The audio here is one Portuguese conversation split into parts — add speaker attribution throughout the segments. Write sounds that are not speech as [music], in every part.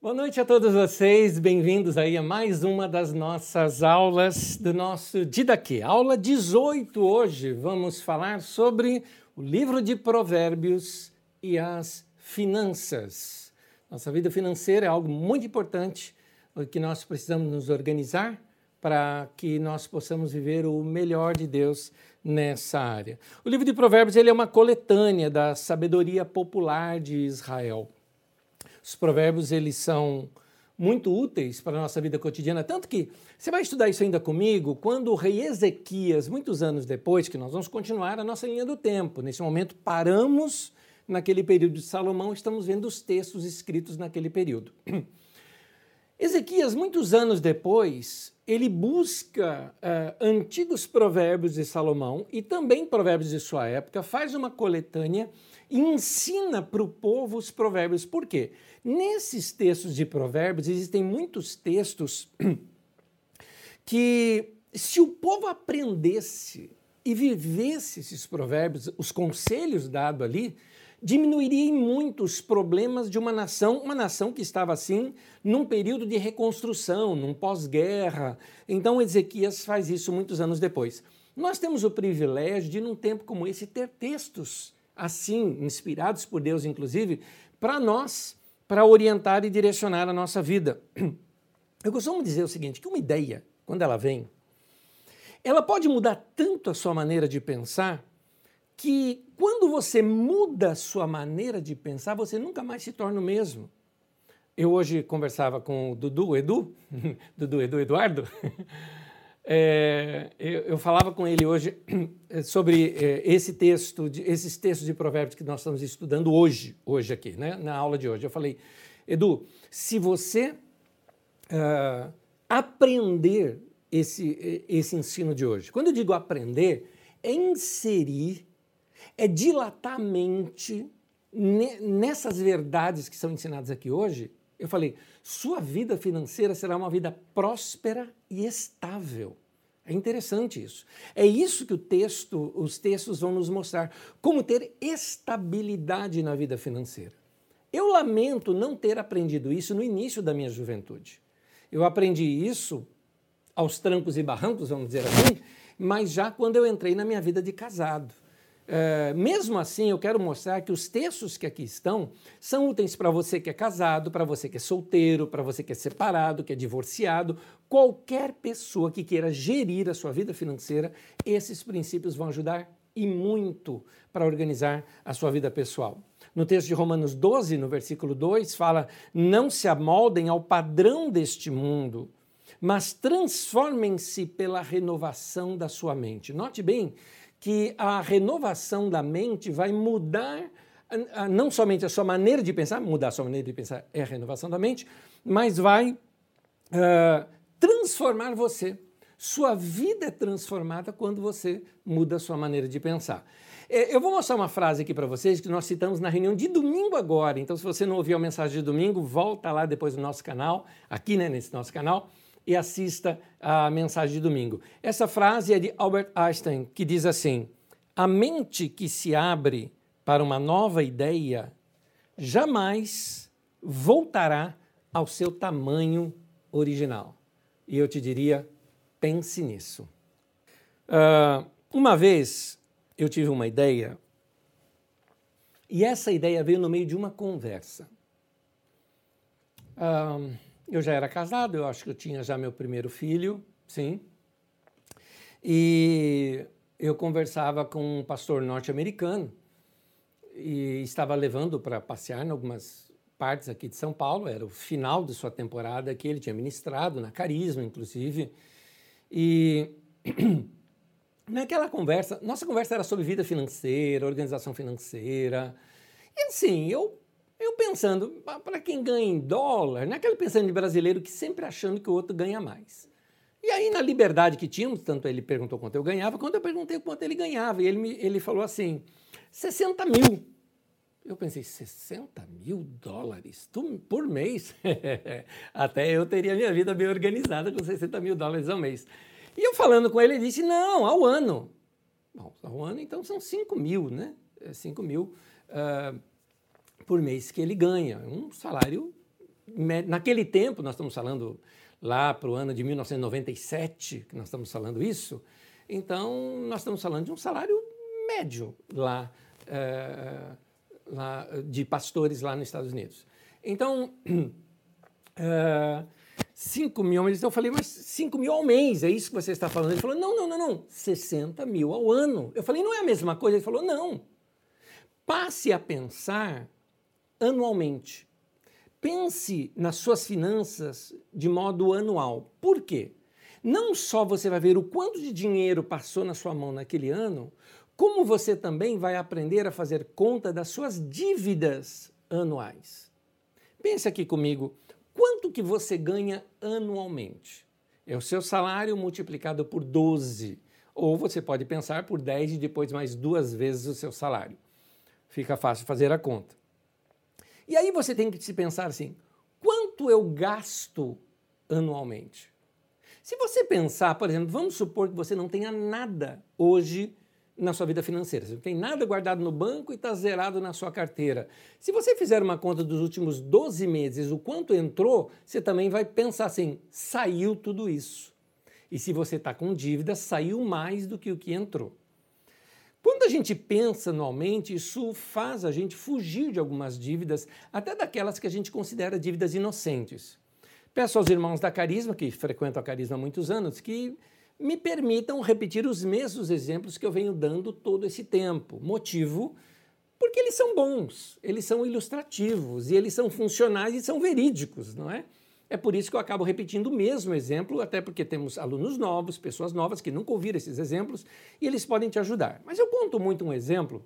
Speaker 1: Boa noite a todos vocês, bem-vindos aí a mais uma das nossas aulas do nosso Didaquê. Aula 18 hoje, vamos falar sobre o livro de Provérbios e as finanças. Nossa vida financeira é algo muito importante, que nós precisamos nos organizar para que nós possamos viver o melhor de Deus nessa área. O livro de Provérbios ele é uma coletânea da sabedoria popular de Israel. Os provérbios eles são muito úteis para a nossa vida cotidiana, tanto que você vai estudar isso ainda comigo quando o rei Ezequias, muitos anos depois, que nós vamos continuar a nossa linha do tempo. Nesse momento paramos naquele período de Salomão, estamos vendo os textos escritos naquele período. [clears throat] Ezequias, muitos anos depois, ele busca uh, antigos provérbios de Salomão e também provérbios de sua época, faz uma coletânea ensina para o povo os provérbios. Por quê? Nesses textos de provérbios existem muitos textos [clears throat] que, se o povo aprendesse e vivesse esses provérbios, os conselhos dados ali, diminuiria muito os problemas de uma nação, uma nação que estava assim num período de reconstrução, num pós-guerra. Então Ezequias faz isso muitos anos depois. Nós temos o privilégio de, num tempo como esse, ter textos assim, inspirados por Deus, inclusive, para nós, para orientar e direcionar a nossa vida. [clears throat] Eu costumo dizer o seguinte: que uma ideia, quando ela vem, ela pode mudar tanto a sua maneira de pensar que quando você muda a sua maneira de pensar, você nunca mais se torna o mesmo. Eu hoje conversava com o Dudu, Edu, [laughs] Dudu, Edu, Eduardo, [laughs] É, eu, eu, falava com ele hoje sobre é, esse texto, de, esses textos de provérbios que nós estamos estudando hoje, hoje aqui, né, na aula de hoje. Eu falei, Edu, se você uh, aprender esse, esse ensino de hoje, quando eu digo aprender, é inserir, é dilatar a mente nessas verdades que são ensinadas aqui hoje, eu falei, sua vida financeira será uma vida próspera e estável. É interessante isso. É isso que o texto, os textos vão nos mostrar, como ter estabilidade na vida financeira. Eu lamento não ter aprendido isso no início da minha juventude. Eu aprendi isso aos trancos e barrancos, vamos dizer assim, mas já quando eu entrei na minha vida de casado. É, mesmo assim, eu quero mostrar que os textos que aqui estão são úteis para você que é casado, para você que é solteiro, para você que é separado, que é divorciado, qualquer pessoa que queira gerir a sua vida financeira, esses princípios vão ajudar e muito para organizar a sua vida pessoal. No texto de Romanos 12, no versículo 2, fala: Não se amoldem ao padrão deste mundo, mas transformem-se pela renovação da sua mente. Note bem que a renovação da mente vai mudar não somente a sua maneira de pensar, mudar a sua maneira de pensar é a renovação da mente, mas vai uh, transformar você. Sua vida é transformada quando você muda a sua maneira de pensar. É, eu vou mostrar uma frase aqui para vocês que nós citamos na reunião de domingo agora. Então, se você não ouviu a mensagem de domingo, volta lá depois no nosso canal, aqui né, nesse nosso canal, e assista a mensagem de domingo. Essa frase é de Albert Einstein, que diz assim: A mente que se abre para uma nova ideia jamais voltará ao seu tamanho original. E eu te diria: pense nisso. Uh, uma vez eu tive uma ideia, e essa ideia veio no meio de uma conversa. Uh, eu já era casado, eu acho que eu tinha já meu primeiro filho, sim. E eu conversava com um pastor norte-americano e estava levando para passear em algumas partes aqui de São Paulo. Era o final de sua temporada que ele tinha ministrado na Carisma, inclusive. E [clears throat] naquela conversa, nossa conversa era sobre vida financeira, organização financeira. E assim, eu eu pensando, para quem ganha em dólar, não é aquele pensando de brasileiro que sempre achando que o outro ganha mais. E aí, na liberdade que tínhamos, tanto ele perguntou quanto eu ganhava, quando eu perguntei quanto ele ganhava, e ele, me, ele falou assim: 60 mil. Eu pensei, 60 mil dólares por mês? [laughs] Até eu teria minha vida bem organizada com 60 mil dólares ao mês. E eu falando com ele, ele disse: não, ao ano. Bom, ao ano então são 5 mil, né? 5 é mil. Uh, por mês que ele ganha. Um salário naquele tempo, nós estamos falando lá para o ano de 1997, que nós estamos falando isso, então nós estamos falando de um salário médio lá, é, lá de pastores lá nos Estados Unidos. Então, [clears throat] é, 5 mil ao mês. Eu falei, mas 5 mil ao mês, é isso que você está falando? Ele falou, não, não, não, não, 60 mil ao ano. Eu falei, não é a mesma coisa? Ele falou, não. Passe a pensar anualmente. Pense nas suas finanças de modo anual. Por quê? Não só você vai ver o quanto de dinheiro passou na sua mão naquele ano, como você também vai aprender a fazer conta das suas dívidas anuais. Pense aqui comigo, quanto que você ganha anualmente? É o seu salário multiplicado por 12. Ou você pode pensar por 10 e depois mais duas vezes o seu salário. Fica fácil fazer a conta. E aí você tem que se pensar assim: quanto eu gasto anualmente? Se você pensar, por exemplo, vamos supor que você não tenha nada hoje na sua vida financeira. Você não tem nada guardado no banco e está zerado na sua carteira. Se você fizer uma conta dos últimos 12 meses, o quanto entrou, você também vai pensar assim: saiu tudo isso. E se você está com dívida, saiu mais do que o que entrou. Quando a gente pensa anualmente, isso faz a gente fugir de algumas dívidas, até daquelas que a gente considera dívidas inocentes. Peço aos irmãos da Carisma, que frequentam a Carisma há muitos anos, que me permitam repetir os mesmos exemplos que eu venho dando todo esse tempo. Motivo porque eles são bons, eles são ilustrativos e eles são funcionais e são verídicos, não é? É por isso que eu acabo repetindo o mesmo exemplo, até porque temos alunos novos, pessoas novas que nunca ouviram esses exemplos e eles podem te ajudar. Mas eu conto muito um exemplo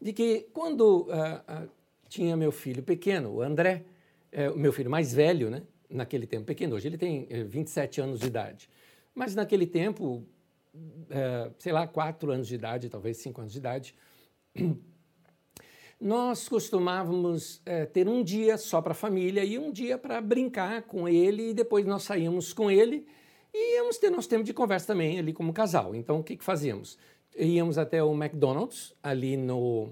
Speaker 1: de que quando uh, uh, tinha meu filho pequeno, o André, uh, o meu filho mais velho, né? Naquele tempo pequeno, hoje ele tem 27 anos de idade. Mas naquele tempo, sei lá, 4 anos de idade, talvez 5 anos de idade, nós costumávamos é, ter um dia só para a família e um dia para brincar com ele, e depois nós saímos com ele e íamos ter nosso tempo de conversa também ali como casal. Então, o que, que fazíamos? Íamos até o McDonald's, ali no,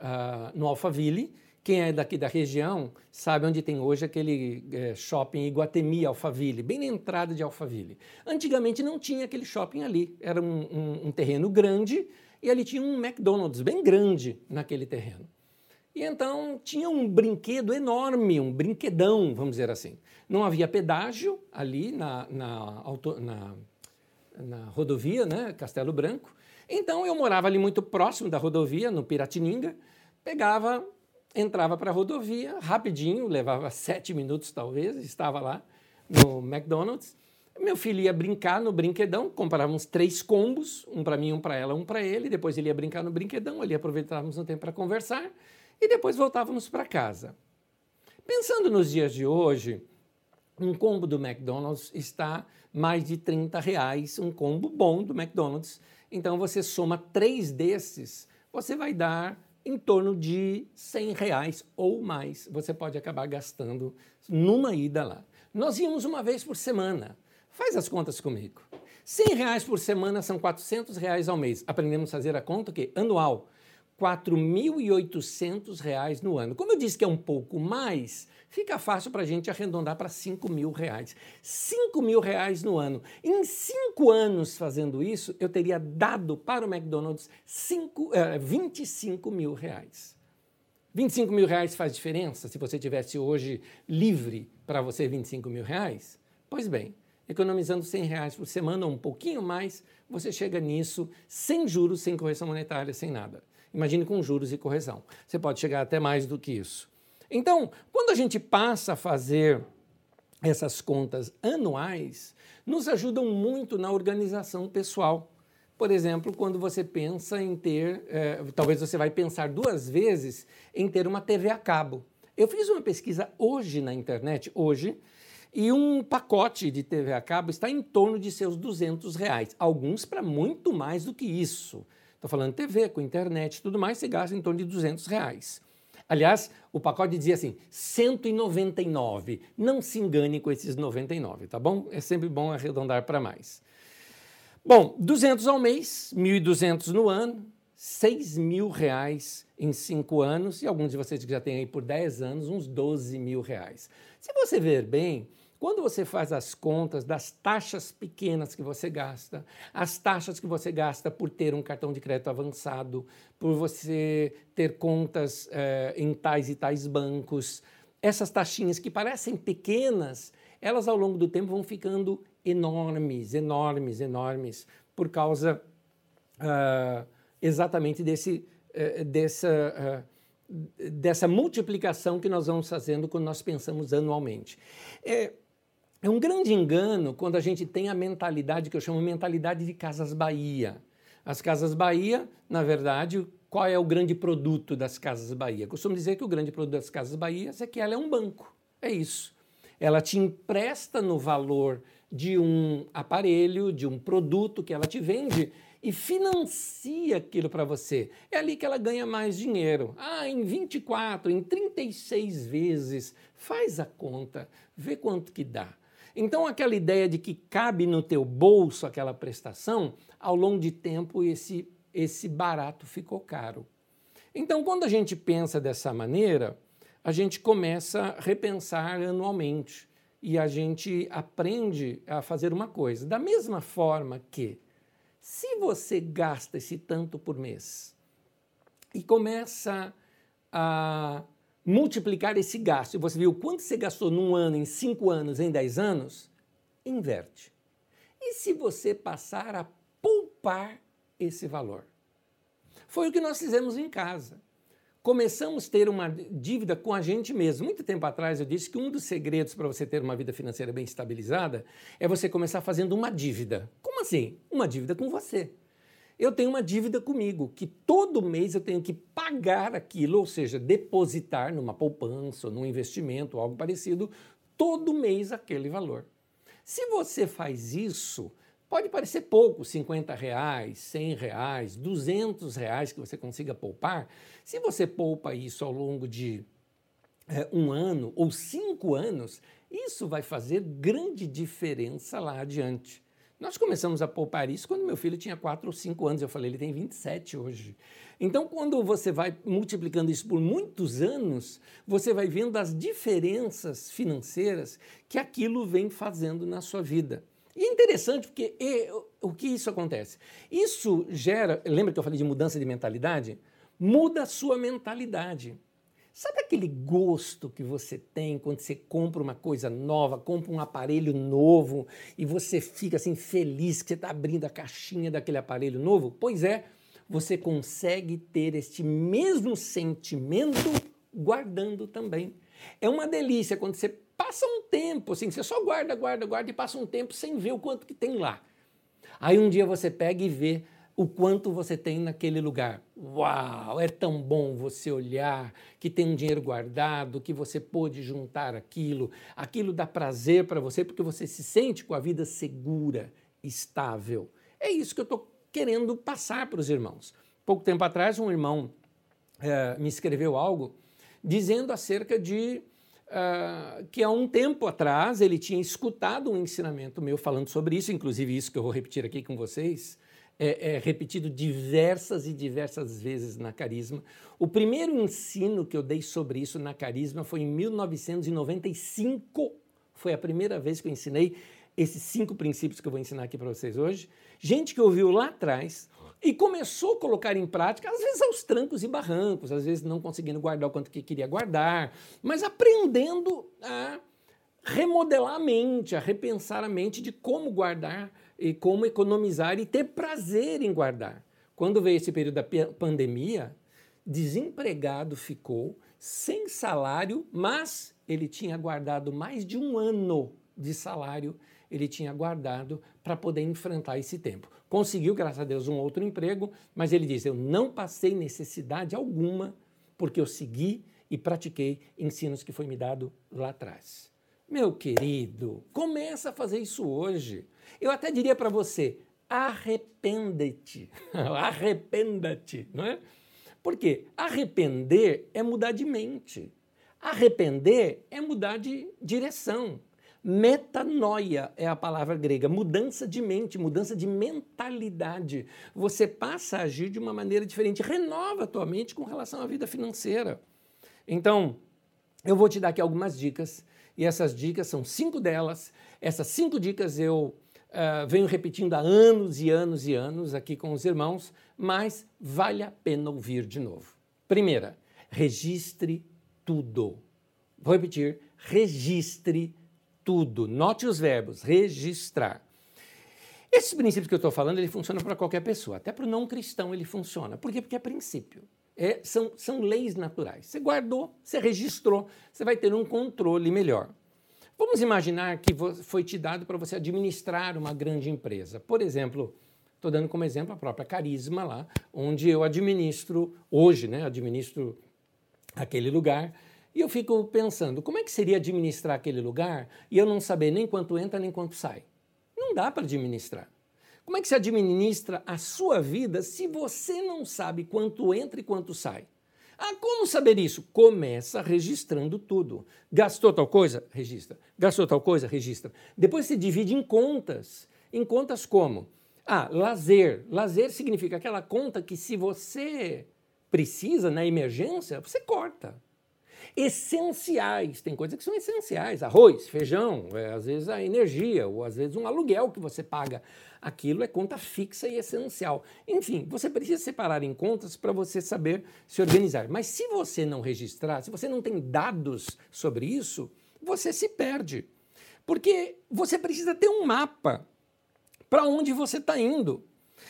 Speaker 1: uh, no Alphaville. Quem é daqui da região sabe onde tem hoje aquele é, shopping Iguatemi Alphaville, bem na entrada de Alphaville. Antigamente não tinha aquele shopping ali, era um, um, um terreno grande e ali tinha um McDonald's bem grande naquele terreno. E então tinha um brinquedo enorme, um brinquedão, vamos dizer assim. Não havia pedágio ali na, na, na, na rodovia, né, Castelo Branco. Então eu morava ali muito próximo da rodovia, no Piratininga, pegava, entrava para a rodovia rapidinho, levava sete minutos talvez, estava lá no McDonald's. Meu filho ia brincar no brinquedão, comprava uns três combos, um para mim, um para ela, um para ele. Depois ele ia brincar no brinquedão, ali aproveitávamos um tempo para conversar e depois voltávamos para casa. Pensando nos dias de hoje, um combo do McDonald's está mais de 30 reais, um combo bom do McDonald's. Então você soma três desses, você vai dar em torno de 100 reais ou mais. Você pode acabar gastando numa ida lá. Nós íamos uma vez por semana. Faz as contas comigo. 100 reais por semana são 400 reais ao mês. Aprendemos a fazer a conta o quê? Anual. 4.800 reais no ano. Como eu disse que é um pouco mais, fica fácil para a gente arredondar para 5 mil reais. 5 mil reais no ano. Em cinco anos fazendo isso, eu teria dado para o McDonald's cinco, eh, 25 mil reais. 25 mil reais faz diferença se você tivesse hoje livre para você 25 mil reais? Pois bem, economizando 100 reais por semana ou um pouquinho mais, você chega nisso sem juros, sem correção monetária, sem nada. Imagine com juros e correção. Você pode chegar até mais do que isso. Então, quando a gente passa a fazer essas contas anuais, nos ajudam muito na organização pessoal. Por exemplo, quando você pensa em ter, é, talvez você vai pensar duas vezes em ter uma TV a cabo. Eu fiz uma pesquisa hoje na internet, hoje, e um pacote de TV a cabo está em torno de seus 200 reais. Alguns para muito mais do que isso. Estou falando TV, com internet e tudo mais, você gasta em torno de 200 reais. Aliás, o pacote dizia assim, 199. Não se engane com esses 99, tá bom? É sempre bom arredondar para mais. Bom, 200 ao mês, 1.200 no ano, 6 mil reais em cinco anos, e alguns de vocês que já têm aí por 10 anos, uns 12 mil reais. Se você ver bem, quando você faz as contas das taxas pequenas que você gasta, as taxas que você gasta por ter um cartão de crédito avançado, por você ter contas eh, em tais e tais bancos, essas taxinhas que parecem pequenas, elas ao longo do tempo vão ficando enormes, enormes, enormes, por causa uh, exatamente desse, uh, dessa, uh, dessa multiplicação que nós vamos fazendo quando nós pensamos anualmente. É, é um grande engano quando a gente tem a mentalidade que eu chamo mentalidade de Casas Bahia. As Casas Bahia, na verdade, qual é o grande produto das Casas Bahia? costumo dizer que o grande produto das Casas Bahia é que ela é um banco. É isso. Ela te empresta no valor de um aparelho, de um produto que ela te vende e financia aquilo para você. É ali que ela ganha mais dinheiro. Ah, em 24, em 36 vezes. Faz a conta, vê quanto que dá. Então, aquela ideia de que cabe no teu bolso aquela prestação, ao longo de tempo esse, esse barato ficou caro. Então, quando a gente pensa dessa maneira, a gente começa a repensar anualmente e a gente aprende a fazer uma coisa. Da mesma forma que, se você gasta esse tanto por mês e começa a multiplicar esse gasto, e você viu quanto você gastou num ano, em cinco anos, em dez anos, inverte. E se você passar a poupar esse valor? Foi o que nós fizemos em casa. Começamos a ter uma dívida com a gente mesmo. Muito tempo atrás eu disse que um dos segredos para você ter uma vida financeira bem estabilizada é você começar fazendo uma dívida. Como assim? Uma dívida com você eu tenho uma dívida comigo, que todo mês eu tenho que pagar aquilo, ou seja, depositar numa poupança, ou num investimento, algo parecido, todo mês aquele valor. Se você faz isso, pode parecer pouco, 50 reais, 100 reais, 200 reais que você consiga poupar. Se você poupa isso ao longo de é, um ano ou cinco anos, isso vai fazer grande diferença lá adiante. Nós começamos a poupar isso quando meu filho tinha 4 ou 5 anos. Eu falei, ele tem 27 hoje. Então, quando você vai multiplicando isso por muitos anos, você vai vendo as diferenças financeiras que aquilo vem fazendo na sua vida. E é interessante porque e, o que isso acontece? Isso gera, lembra que eu falei de mudança de mentalidade? Muda a sua mentalidade. Sabe aquele gosto que você tem quando você compra uma coisa nova, compra um aparelho novo e você fica assim feliz que você está abrindo a caixinha daquele aparelho novo? Pois é, você consegue ter este mesmo sentimento guardando também. É uma delícia quando você passa um tempo, assim, você só guarda, guarda, guarda e passa um tempo sem ver o quanto que tem lá. Aí um dia você pega e vê o quanto você tem naquele lugar. Uau, é tão bom você olhar que tem um dinheiro guardado, que você pôde juntar aquilo. Aquilo dá prazer para você porque você se sente com a vida segura, estável. É isso que eu estou querendo passar para os irmãos. Pouco tempo atrás, um irmão é, me escreveu algo dizendo acerca de Uh, que há um tempo atrás ele tinha escutado um ensinamento meu falando sobre isso, inclusive isso que eu vou repetir aqui com vocês, é, é, repetido diversas e diversas vezes na Carisma. O primeiro ensino que eu dei sobre isso na Carisma foi em 1995. Foi a primeira vez que eu ensinei esses cinco princípios que eu vou ensinar aqui para vocês hoje. Gente que ouviu lá atrás e começou a colocar em prática, às vezes aos trancos e barrancos, às vezes não conseguindo guardar o quanto que queria guardar, mas aprendendo a remodelar a mente, a repensar a mente de como guardar e como economizar e ter prazer em guardar. Quando veio esse período da pandemia, desempregado ficou, sem salário, mas ele tinha guardado mais de um ano de salário, ele tinha guardado para poder enfrentar esse tempo. Conseguiu, graças a Deus, um outro emprego, mas ele diz: Eu não passei necessidade alguma, porque eu segui e pratiquei ensinos que foi me dado lá atrás. Meu querido, começa a fazer isso hoje. Eu até diria para você, arrependa-te. [laughs] Arrependa-te, não é? Porque arrepender é mudar de mente. Arrepender é mudar de direção. Metanoia é a palavra grega, mudança de mente, mudança de mentalidade. Você passa a agir de uma maneira diferente, renova a tua mente com relação à vida financeira. Então, eu vou te dar aqui algumas dicas, e essas dicas são cinco delas. Essas cinco dicas eu uh, venho repetindo há anos e anos e anos aqui com os irmãos, mas vale a pena ouvir de novo. Primeira, registre tudo. Vou repetir, registre tudo. Note os verbos, registrar. Esses princípios que eu estou falando, ele funciona para qualquer pessoa, até para o não cristão ele funciona. Por quê? Porque é princípio. É, são, são leis naturais. Você guardou, você registrou, você vai ter um controle melhor. Vamos imaginar que foi te dado para você administrar uma grande empresa. Por exemplo, estou dando como exemplo a própria Carisma lá, onde eu administro, hoje, né, administro aquele lugar e eu fico pensando, como é que seria administrar aquele lugar e eu não saber nem quanto entra nem quanto sai? Não dá para administrar. Como é que se administra a sua vida se você não sabe quanto entra e quanto sai? Ah, como saber isso? Começa registrando tudo. Gastou tal coisa? Registra. Gastou tal coisa? Registra. Depois se divide em contas. Em contas como? Ah, lazer. Lazer significa aquela conta que se você precisa na emergência, você corta essenciais. Tem coisas que são essenciais: arroz, feijão, é, às vezes a energia, ou às vezes um aluguel que você paga. Aquilo é conta fixa e essencial. Enfim, você precisa separar em contas para você saber se organizar. Mas se você não registrar, se você não tem dados sobre isso, você se perde. Porque você precisa ter um mapa para onde você está indo.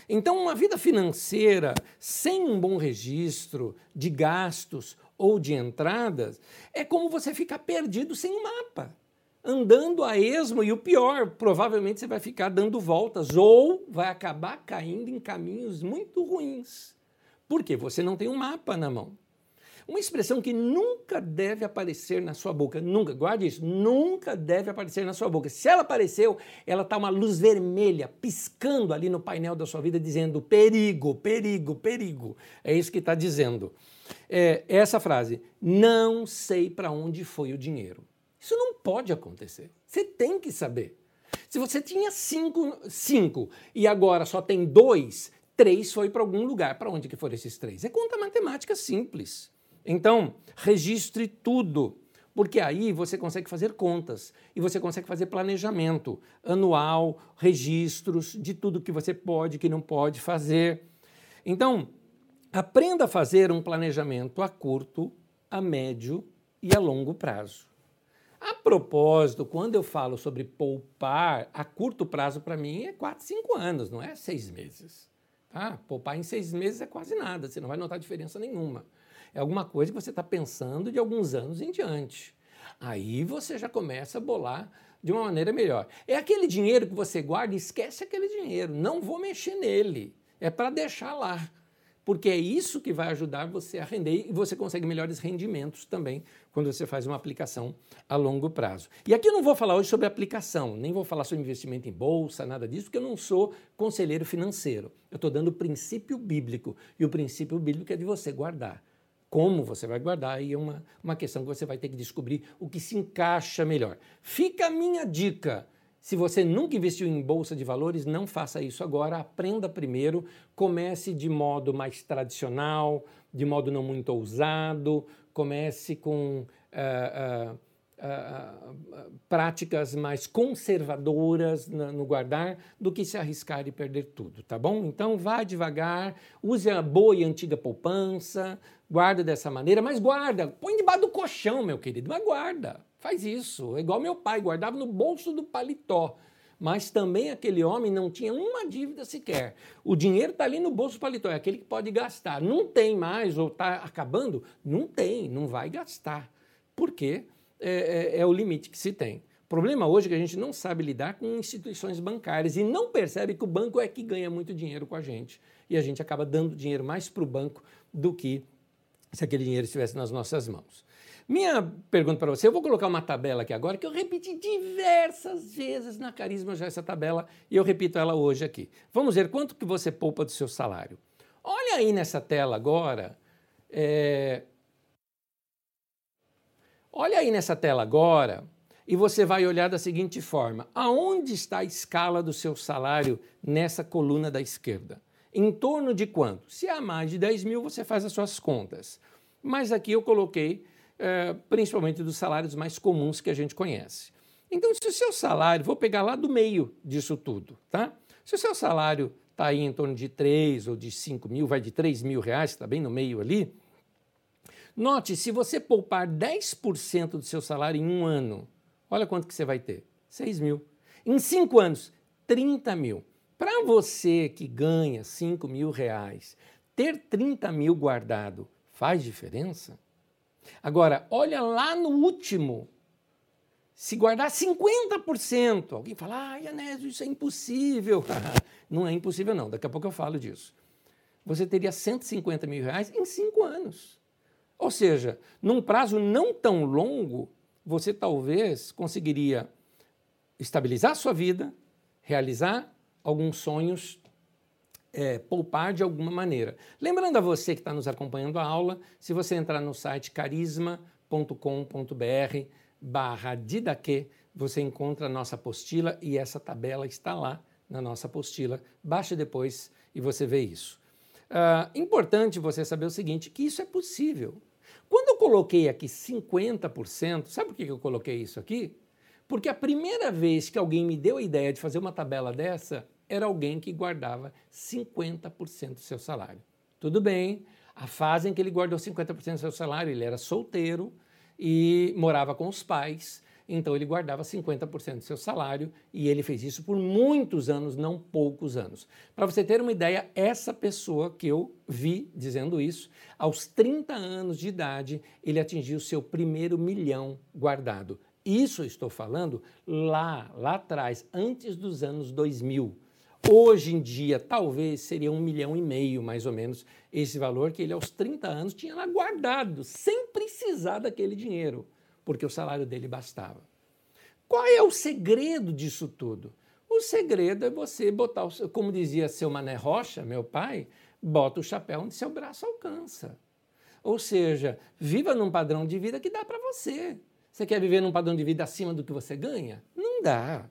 Speaker 1: Então, uma vida financeira sem um bom registro de gastos ou de entradas, é como você ficar perdido sem mapa, andando a esmo e o pior, provavelmente você vai ficar dando voltas ou vai acabar caindo em caminhos muito ruins. Porque você não tem um mapa na mão. Uma expressão que nunca deve aparecer na sua boca, nunca, guarde isso, nunca deve aparecer na sua boca. Se ela apareceu, ela está uma luz vermelha piscando ali no painel da sua vida, dizendo perigo, perigo, perigo. É isso que está dizendo é essa frase: não sei para onde foi o dinheiro. Isso não pode acontecer. Você tem que saber. Se você tinha cinco, cinco e agora só tem dois, três foi para algum lugar. Para onde que foram esses três? É conta matemática simples. Então, registre tudo, porque aí você consegue fazer contas e você consegue fazer planejamento anual, registros de tudo que você pode, que não pode fazer. Então, Aprenda a fazer um planejamento a curto, a médio e a longo prazo. A propósito, quando eu falo sobre poupar, a curto prazo para mim é 4, 5 anos, não é seis meses. Tá? Poupar em seis meses é quase nada, você não vai notar diferença nenhuma. É alguma coisa que você está pensando de alguns anos em diante. Aí você já começa a bolar de uma maneira melhor. É aquele dinheiro que você guarda, esquece aquele dinheiro, não vou mexer nele. É para deixar lá porque é isso que vai ajudar você a render e você consegue melhores rendimentos também quando você faz uma aplicação a longo prazo. E aqui eu não vou falar hoje sobre aplicação, nem vou falar sobre investimento em bolsa, nada disso, porque eu não sou conselheiro financeiro. Eu estou dando o princípio bíblico e o princípio bíblico é de você guardar. Como você vai guardar aí é uma, uma questão que você vai ter que descobrir o que se encaixa melhor. Fica a minha dica se você nunca investiu em bolsa de valores, não faça isso agora. Aprenda primeiro, comece de modo mais tradicional, de modo não muito ousado, comece com uh, uh, uh, práticas mais conservadoras no guardar do que se arriscar e perder tudo, tá bom? Então vá devagar, use a boa e antiga poupança, guarda dessa maneira, mas guarda, põe debaixo do colchão, meu querido, mas guarda. Faz isso. É igual meu pai, guardava no bolso do paletó. Mas também aquele homem não tinha uma dívida sequer. O dinheiro está ali no bolso do paletó, é aquele que pode gastar. Não tem mais ou está acabando? Não tem, não vai gastar. Porque é, é, é o limite que se tem. O problema hoje é que a gente não sabe lidar com instituições bancárias e não percebe que o banco é que ganha muito dinheiro com a gente. E a gente acaba dando dinheiro mais para o banco do que se aquele dinheiro estivesse nas nossas mãos. Minha pergunta para você, eu vou colocar uma tabela aqui agora que eu repeti diversas vezes na Carisma já essa tabela e eu repito ela hoje aqui. Vamos ver quanto que você poupa do seu salário. Olha aí nessa tela agora. É... Olha aí nessa tela agora e você vai olhar da seguinte forma: aonde está a escala do seu salário nessa coluna da esquerda? Em torno de quanto? Se há mais de 10 mil, você faz as suas contas. Mas aqui eu coloquei é, principalmente dos salários mais comuns que a gente conhece. Então, se o seu salário, vou pegar lá do meio disso tudo, tá? Se o seu salário está aí em torno de 3 ou de 5 mil, vai de 3 mil reais, está bem no meio ali. Note, se você poupar 10% do seu salário em um ano, olha quanto que você vai ter: 6 mil. Em cinco anos, 30 mil. Para você que ganha 5 mil reais, ter 30 mil guardado faz diferença? Agora, olha lá no último. Se guardar 50%, alguém fala, ai, Anésio, isso é impossível. [laughs] não é impossível, não. Daqui a pouco eu falo disso. Você teria 150 mil reais em cinco anos. Ou seja, num prazo não tão longo, você talvez conseguiria estabilizar sua vida, realizar alguns sonhos, é, poupar de alguma maneira. Lembrando a você que está nos acompanhando a aula, se você entrar no site carisma.com.br barra Didaque, você encontra a nossa apostila e essa tabela está lá na nossa apostila. Baixe depois e você vê isso. Uh, importante você saber o seguinte, que isso é possível. Quando eu coloquei aqui 50%, sabe por que eu coloquei isso aqui? Porque a primeira vez que alguém me deu a ideia de fazer uma tabela dessa, era alguém que guardava 50% do seu salário. Tudo bem, a fase em que ele guardou 50% do seu salário, ele era solteiro e morava com os pais, então ele guardava 50% do seu salário e ele fez isso por muitos anos, não poucos anos. Para você ter uma ideia, essa pessoa que eu vi dizendo isso, aos 30 anos de idade, ele atingiu seu primeiro milhão guardado. Isso estou falando lá, lá atrás, antes dos anos 2000. Hoje em dia, talvez seria um milhão e meio, mais ou menos, esse valor que ele, aos 30 anos, tinha lá guardado, sem precisar daquele dinheiro porque o salário dele bastava. Qual é o segredo disso tudo? O segredo é você botar, o, como dizia seu Mané Rocha, meu pai, bota o chapéu onde seu braço alcança. Ou seja, viva num padrão de vida que dá para você. Você quer viver num padrão de vida acima do que você ganha? Não dá.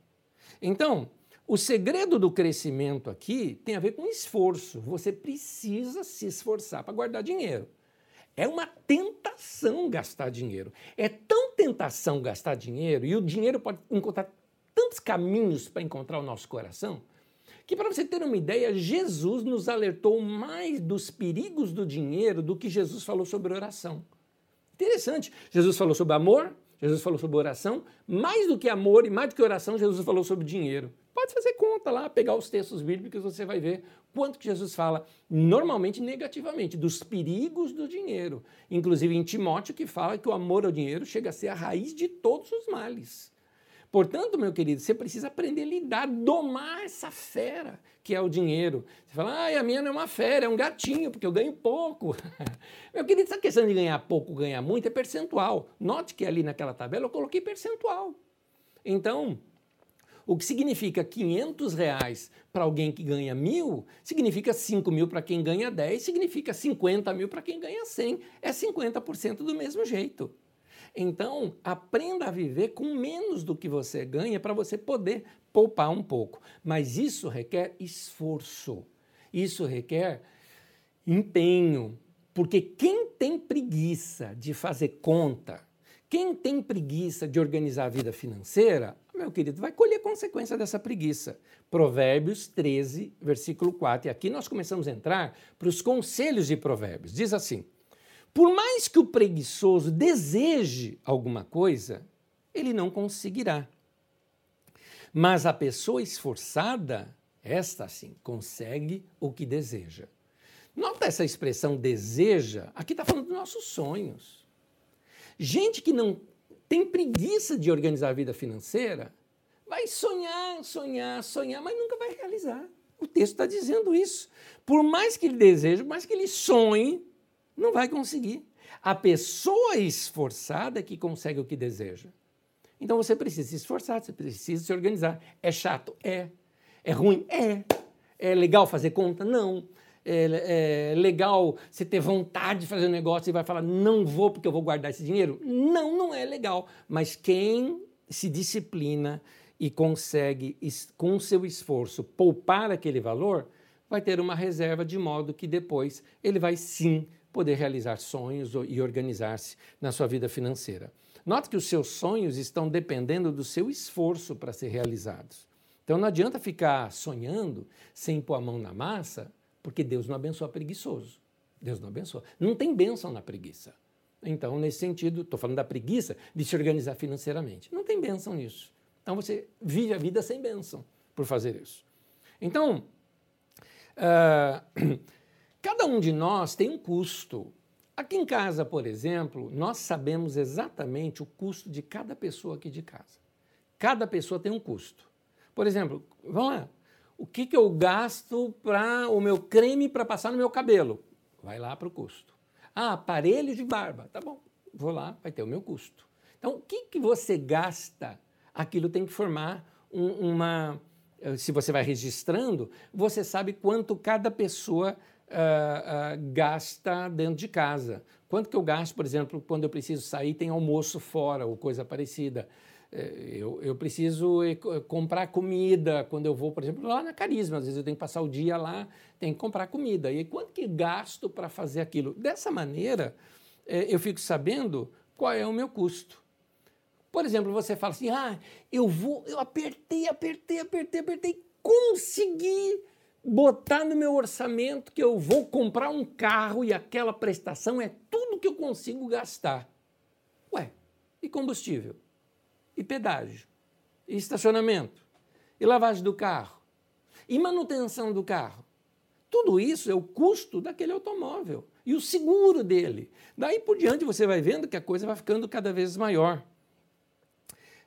Speaker 1: Então, o segredo do crescimento aqui tem a ver com esforço. Você precisa se esforçar para guardar dinheiro. É uma tentação gastar dinheiro. É tão tentação gastar dinheiro, e o dinheiro pode encontrar tantos caminhos para encontrar o nosso coração, que para você ter uma ideia, Jesus nos alertou mais dos perigos do dinheiro do que Jesus falou sobre oração. Interessante. Jesus falou sobre amor, Jesus falou sobre oração, mais do que amor e mais do que oração, Jesus falou sobre dinheiro. Pode fazer conta lá, pegar os textos bíblicos, você vai ver quanto que Jesus fala, normalmente negativamente, dos perigos do dinheiro. Inclusive em Timóteo, que fala que o amor ao dinheiro chega a ser a raiz de todos os males. Portanto, meu querido, você precisa aprender a lidar, domar essa fera que é o dinheiro. Você fala, ah, a minha não é uma fera, é um gatinho, porque eu ganho pouco. [laughs] meu querido, essa questão de ganhar pouco, ganhar muito é percentual. Note que ali naquela tabela eu coloquei percentual. Então, o que significa 500 reais para alguém que ganha mil, significa 5 mil para quem ganha 10, significa 50 mil para quem ganha 100. É 50% do mesmo jeito. Então, aprenda a viver com menos do que você ganha para você poder poupar um pouco. Mas isso requer esforço, isso requer empenho, porque quem tem preguiça de fazer conta, quem tem preguiça de organizar a vida financeira, meu querido, vai colher consequência dessa preguiça. Provérbios 13, versículo 4. E aqui nós começamos a entrar para os conselhos de Provérbios. Diz assim: Por mais que o preguiçoso deseje alguma coisa, ele não conseguirá. Mas a pessoa esforçada, esta sim, consegue o que deseja. Nota essa expressão deseja, aqui está falando dos nossos sonhos. Gente que não tem preguiça de organizar a vida financeira, vai sonhar, sonhar, sonhar, mas nunca vai realizar. O texto está dizendo isso. Por mais que ele deseje, por mais que ele sonhe, não vai conseguir. A pessoa esforçada é que consegue o que deseja. Então você precisa se esforçar, você precisa se organizar. É chato? É. É ruim? É. É legal fazer conta? Não é, é, legal você ter vontade de fazer um negócio e vai falar, não vou porque eu vou guardar esse dinheiro? Não, não é legal. Mas quem se disciplina e consegue, com seu esforço, poupar aquele valor, vai ter uma reserva de modo que depois ele vai sim poder realizar sonhos e organizar-se na sua vida financeira. Note que os seus sonhos estão dependendo do seu esforço para ser realizados. Então não adianta ficar sonhando sem pôr a mão na massa, porque Deus não abençoa preguiçoso. Deus não abençoa. Não tem bênção na preguiça. Então, nesse sentido, estou falando da preguiça de se organizar financeiramente. Não tem bênção nisso. Então você vive a vida sem bênção por fazer isso. Então, uh, [clears throat] cada um de nós tem um custo. Aqui em casa, por exemplo, nós sabemos exatamente o custo de cada pessoa aqui de casa. Cada pessoa tem um custo. Por exemplo, vamos lá. O que, que eu gasto para o meu creme para passar no meu cabelo? Vai lá para o custo. Ah, aparelho de barba. Tá bom, vou lá, vai ter o meu custo. Então, o que, que você gasta aquilo tem que formar um, uma. Eh, se você vai registrando, você sabe quanto cada pessoa uh, uh, gasta dentro de casa. Quanto que eu gasto, por exemplo, quando eu preciso sair, tem almoço fora ou coisa parecida. Eh, eu, eu, preciso comprar comida quando eu vou, por exemplo, lá na Carisma. Às vezes eu tenho que passar o dia lá, tenho que comprar comida. E quanto que gasto para fazer aquilo? Dessa maneira, eu fico sabendo qual é o meu custo. Por exemplo, você fala assim: ah, eu vou, eu apertei, apertei, apertei, apertei, consegui botar no meu orçamento que eu vou comprar um carro e aquela prestação é tudo que eu consigo gastar. Ué, e combustível? E pedágio? E estacionamento? E lavagem do carro? E manutenção do carro? Tudo isso é o custo daquele automóvel e o seguro dele. Daí por diante você vai vendo que a coisa vai ficando cada vez maior.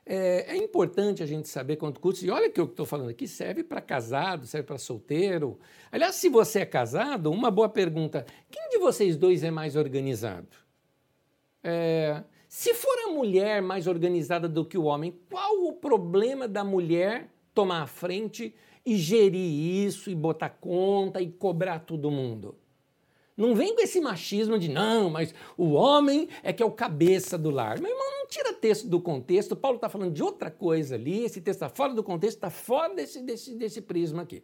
Speaker 1: É, é, importante a gente saber quanto custa. E olha que eu estou falando aqui serve para casado, serve para solteiro. Aliás, se você é casado, uma boa pergunta: quem de vocês dois é mais organizado? É, se for a mulher mais organizada do que o homem, qual o problema da mulher tomar a frente e gerir isso, e botar conta e cobrar todo mundo? Não vem com esse machismo de não, mas o homem é que é o cabeça do lar. Meu irmão, não tira texto do contexto. Paulo está falando de outra coisa ali. Esse texto está fora do contexto, está fora desse, desse, desse prisma aqui.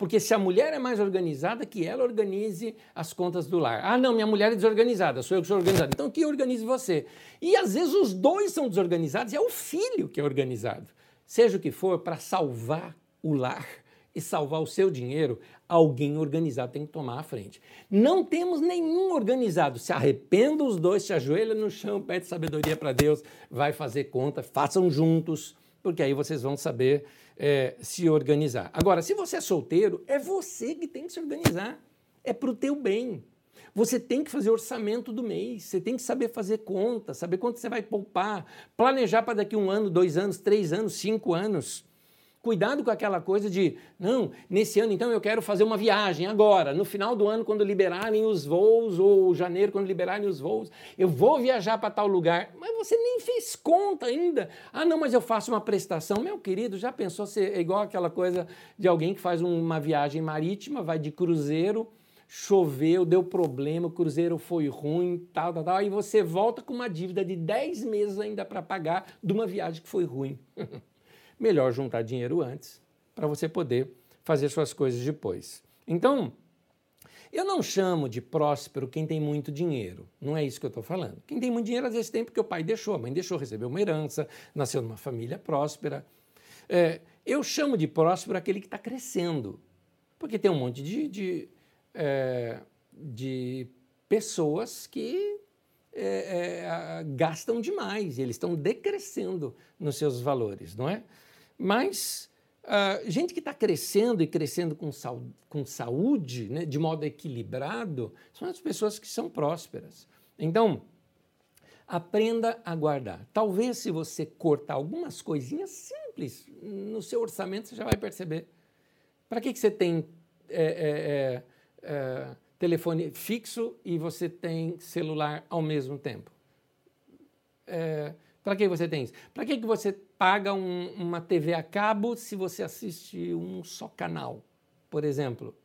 Speaker 1: Porque se a mulher é mais organizada, que ela organize as contas do lar. Ah, não, minha mulher é desorganizada, sou eu que sou organizado. Então que organize você. E às vezes os dois são desorganizados e é o filho que é organizado. Seja o que for, para salvar o lar e salvar o seu dinheiro, alguém organizado tem que tomar a frente. Não temos nenhum organizado. Se arrependa os dois, se ajoelha no chão, pede sabedoria para Deus, vai fazer conta, façam juntos, porque aí vocês vão saber é, se organizar. Agora, se você é solteiro, é você que tem que se organizar. É para o teu bem. Você tem que fazer orçamento do mês, você tem que saber fazer conta, saber quanto você vai poupar, planejar para daqui um ano, dois anos, três anos, cinco anos. Cuidado com aquela coisa de, não, nesse ano então eu quero fazer uma viagem agora, no final do ano, quando liberarem os voos, ou janeiro, quando liberarem os voos, eu vou viajar para tal lugar. Mas você nem fez conta ainda. Ah, não, mas eu faço uma prestação. Meu querido, já pensou ser é igual aquela coisa de alguém que faz uma viagem marítima, vai de cruzeiro, choveu, deu problema, o cruzeiro foi ruim, tal, tal, tal, aí você volta com uma dívida de 10 meses ainda para pagar de uma viagem que foi ruim. [laughs] melhor juntar dinheiro antes para você poder fazer suas coisas depois. Então, eu não chamo de próspero quem tem muito dinheiro, não é isso que eu estou falando. Quem tem muito dinheiro, às vezes tem porque o pai deixou, a mãe deixou, recebeu uma herança, nasceu numa família próspera. É, eu chamo de próspero aquele que está crescendo, porque tem um monte de, de, é, de pessoas que é, é gastam demais, eles estão decrescendo nos seus valores, não é? Mas uh, gente que está crescendo e crescendo com, com saúde, né, de modo equilibrado, são as pessoas que são prósperas. Então, aprenda a guardar. Talvez se você cortar algumas coisinhas simples no seu orçamento, você já vai perceber. Para que, que você tem é, é, é, telefone fixo e você tem celular ao mesmo tempo? É, para que você tem isso? Para que, que você paga um, uma TV a cabo se você assiste um só canal, por exemplo?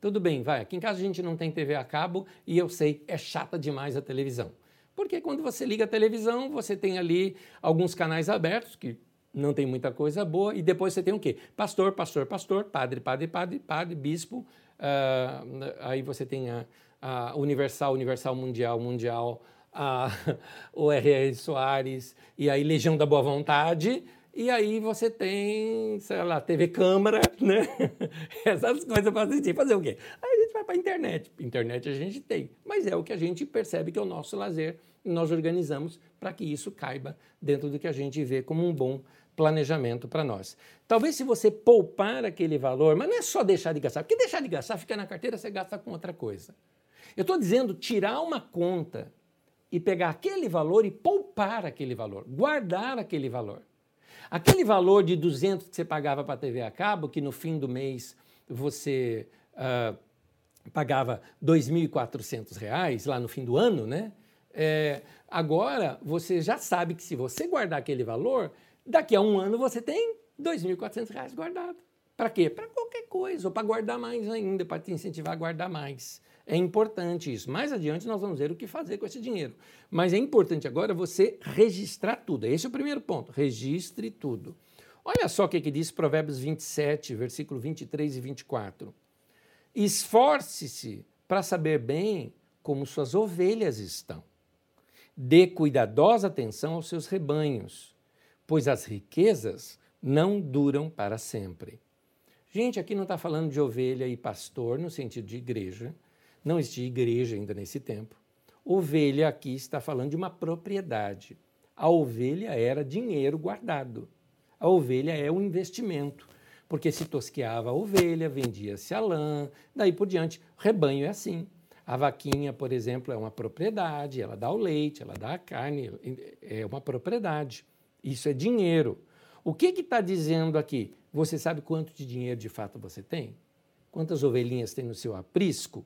Speaker 1: Tudo bem, vai. Aqui em casa a gente não tem TV a cabo e eu sei, é chata demais a televisão. Porque quando você liga a televisão, você tem ali alguns canais abertos que não tem muita coisa boa, e depois você tem o quê? Pastor, pastor, pastor, padre, padre, padre, padre, bispo, uh, aí você tem a, a, Universal, Universal Mundial, Mundial, a, [laughs] o R.R. Soares, e aí Legião da Boa Vontade, e aí você tem, sei lá, TV Câmara, [laughs] né? Essas coisas para assistir. Fazer o quê? Aí a gente vai para a internet. Internet a gente tem, mas é o que a gente percebe que é o nosso lazer nós organizamos para que isso caiba dentro do que a gente vê como um bom planejamento para nós. Talvez se você poupar aquele valor, mas não é só deixar de gastar, porque deixar de gastar, fica na carteira, você gasta com outra coisa. Eu estou dizendo tirar uma conta e pegar aquele valor e poupar aquele valor, guardar aquele valor. Aquele valor de 200 que você pagava para a TV a cabo, que no fim do mês você uh, pagava R$ 2.400 lá no fim do ano, né? É, agora você já sabe que se você guardar aquele valor, daqui a um ano você tem R$ 2.400 guardado. Para quê? Para qualquer coisa, ou para guardar mais ainda, para te incentivar a guardar mais. É importante isso. Mais adiante nós vamos ver o que fazer com esse dinheiro. Mas é importante agora você registrar tudo. Esse é o primeiro ponto. Registre tudo. Olha só o que, que diz Provérbios 27, versículo 23 e 24. Esforce-se para saber bem como suas ovelhas estão. Dê cuidadosa atenção aos seus rebanhos, pois as riquezas não duram para sempre. Gente, aqui não está falando de ovelha e pastor no sentido de igreja, não existia igreja ainda nesse tempo. Ovelha aqui está falando de uma propriedade. A ovelha era dinheiro guardado. A ovelha é um investimento, porque se tosqueava a ovelha, vendia-se a lã, daí por diante. Rebanho é assim. A vaquinha, por exemplo, é uma propriedade, ela dá o leite, ela dá a carne, é uma propriedade. Isso é dinheiro. O que está dizendo aqui? Você sabe quanto de dinheiro de fato você tem? Quantas ovelhinhas tem no seu aprisco?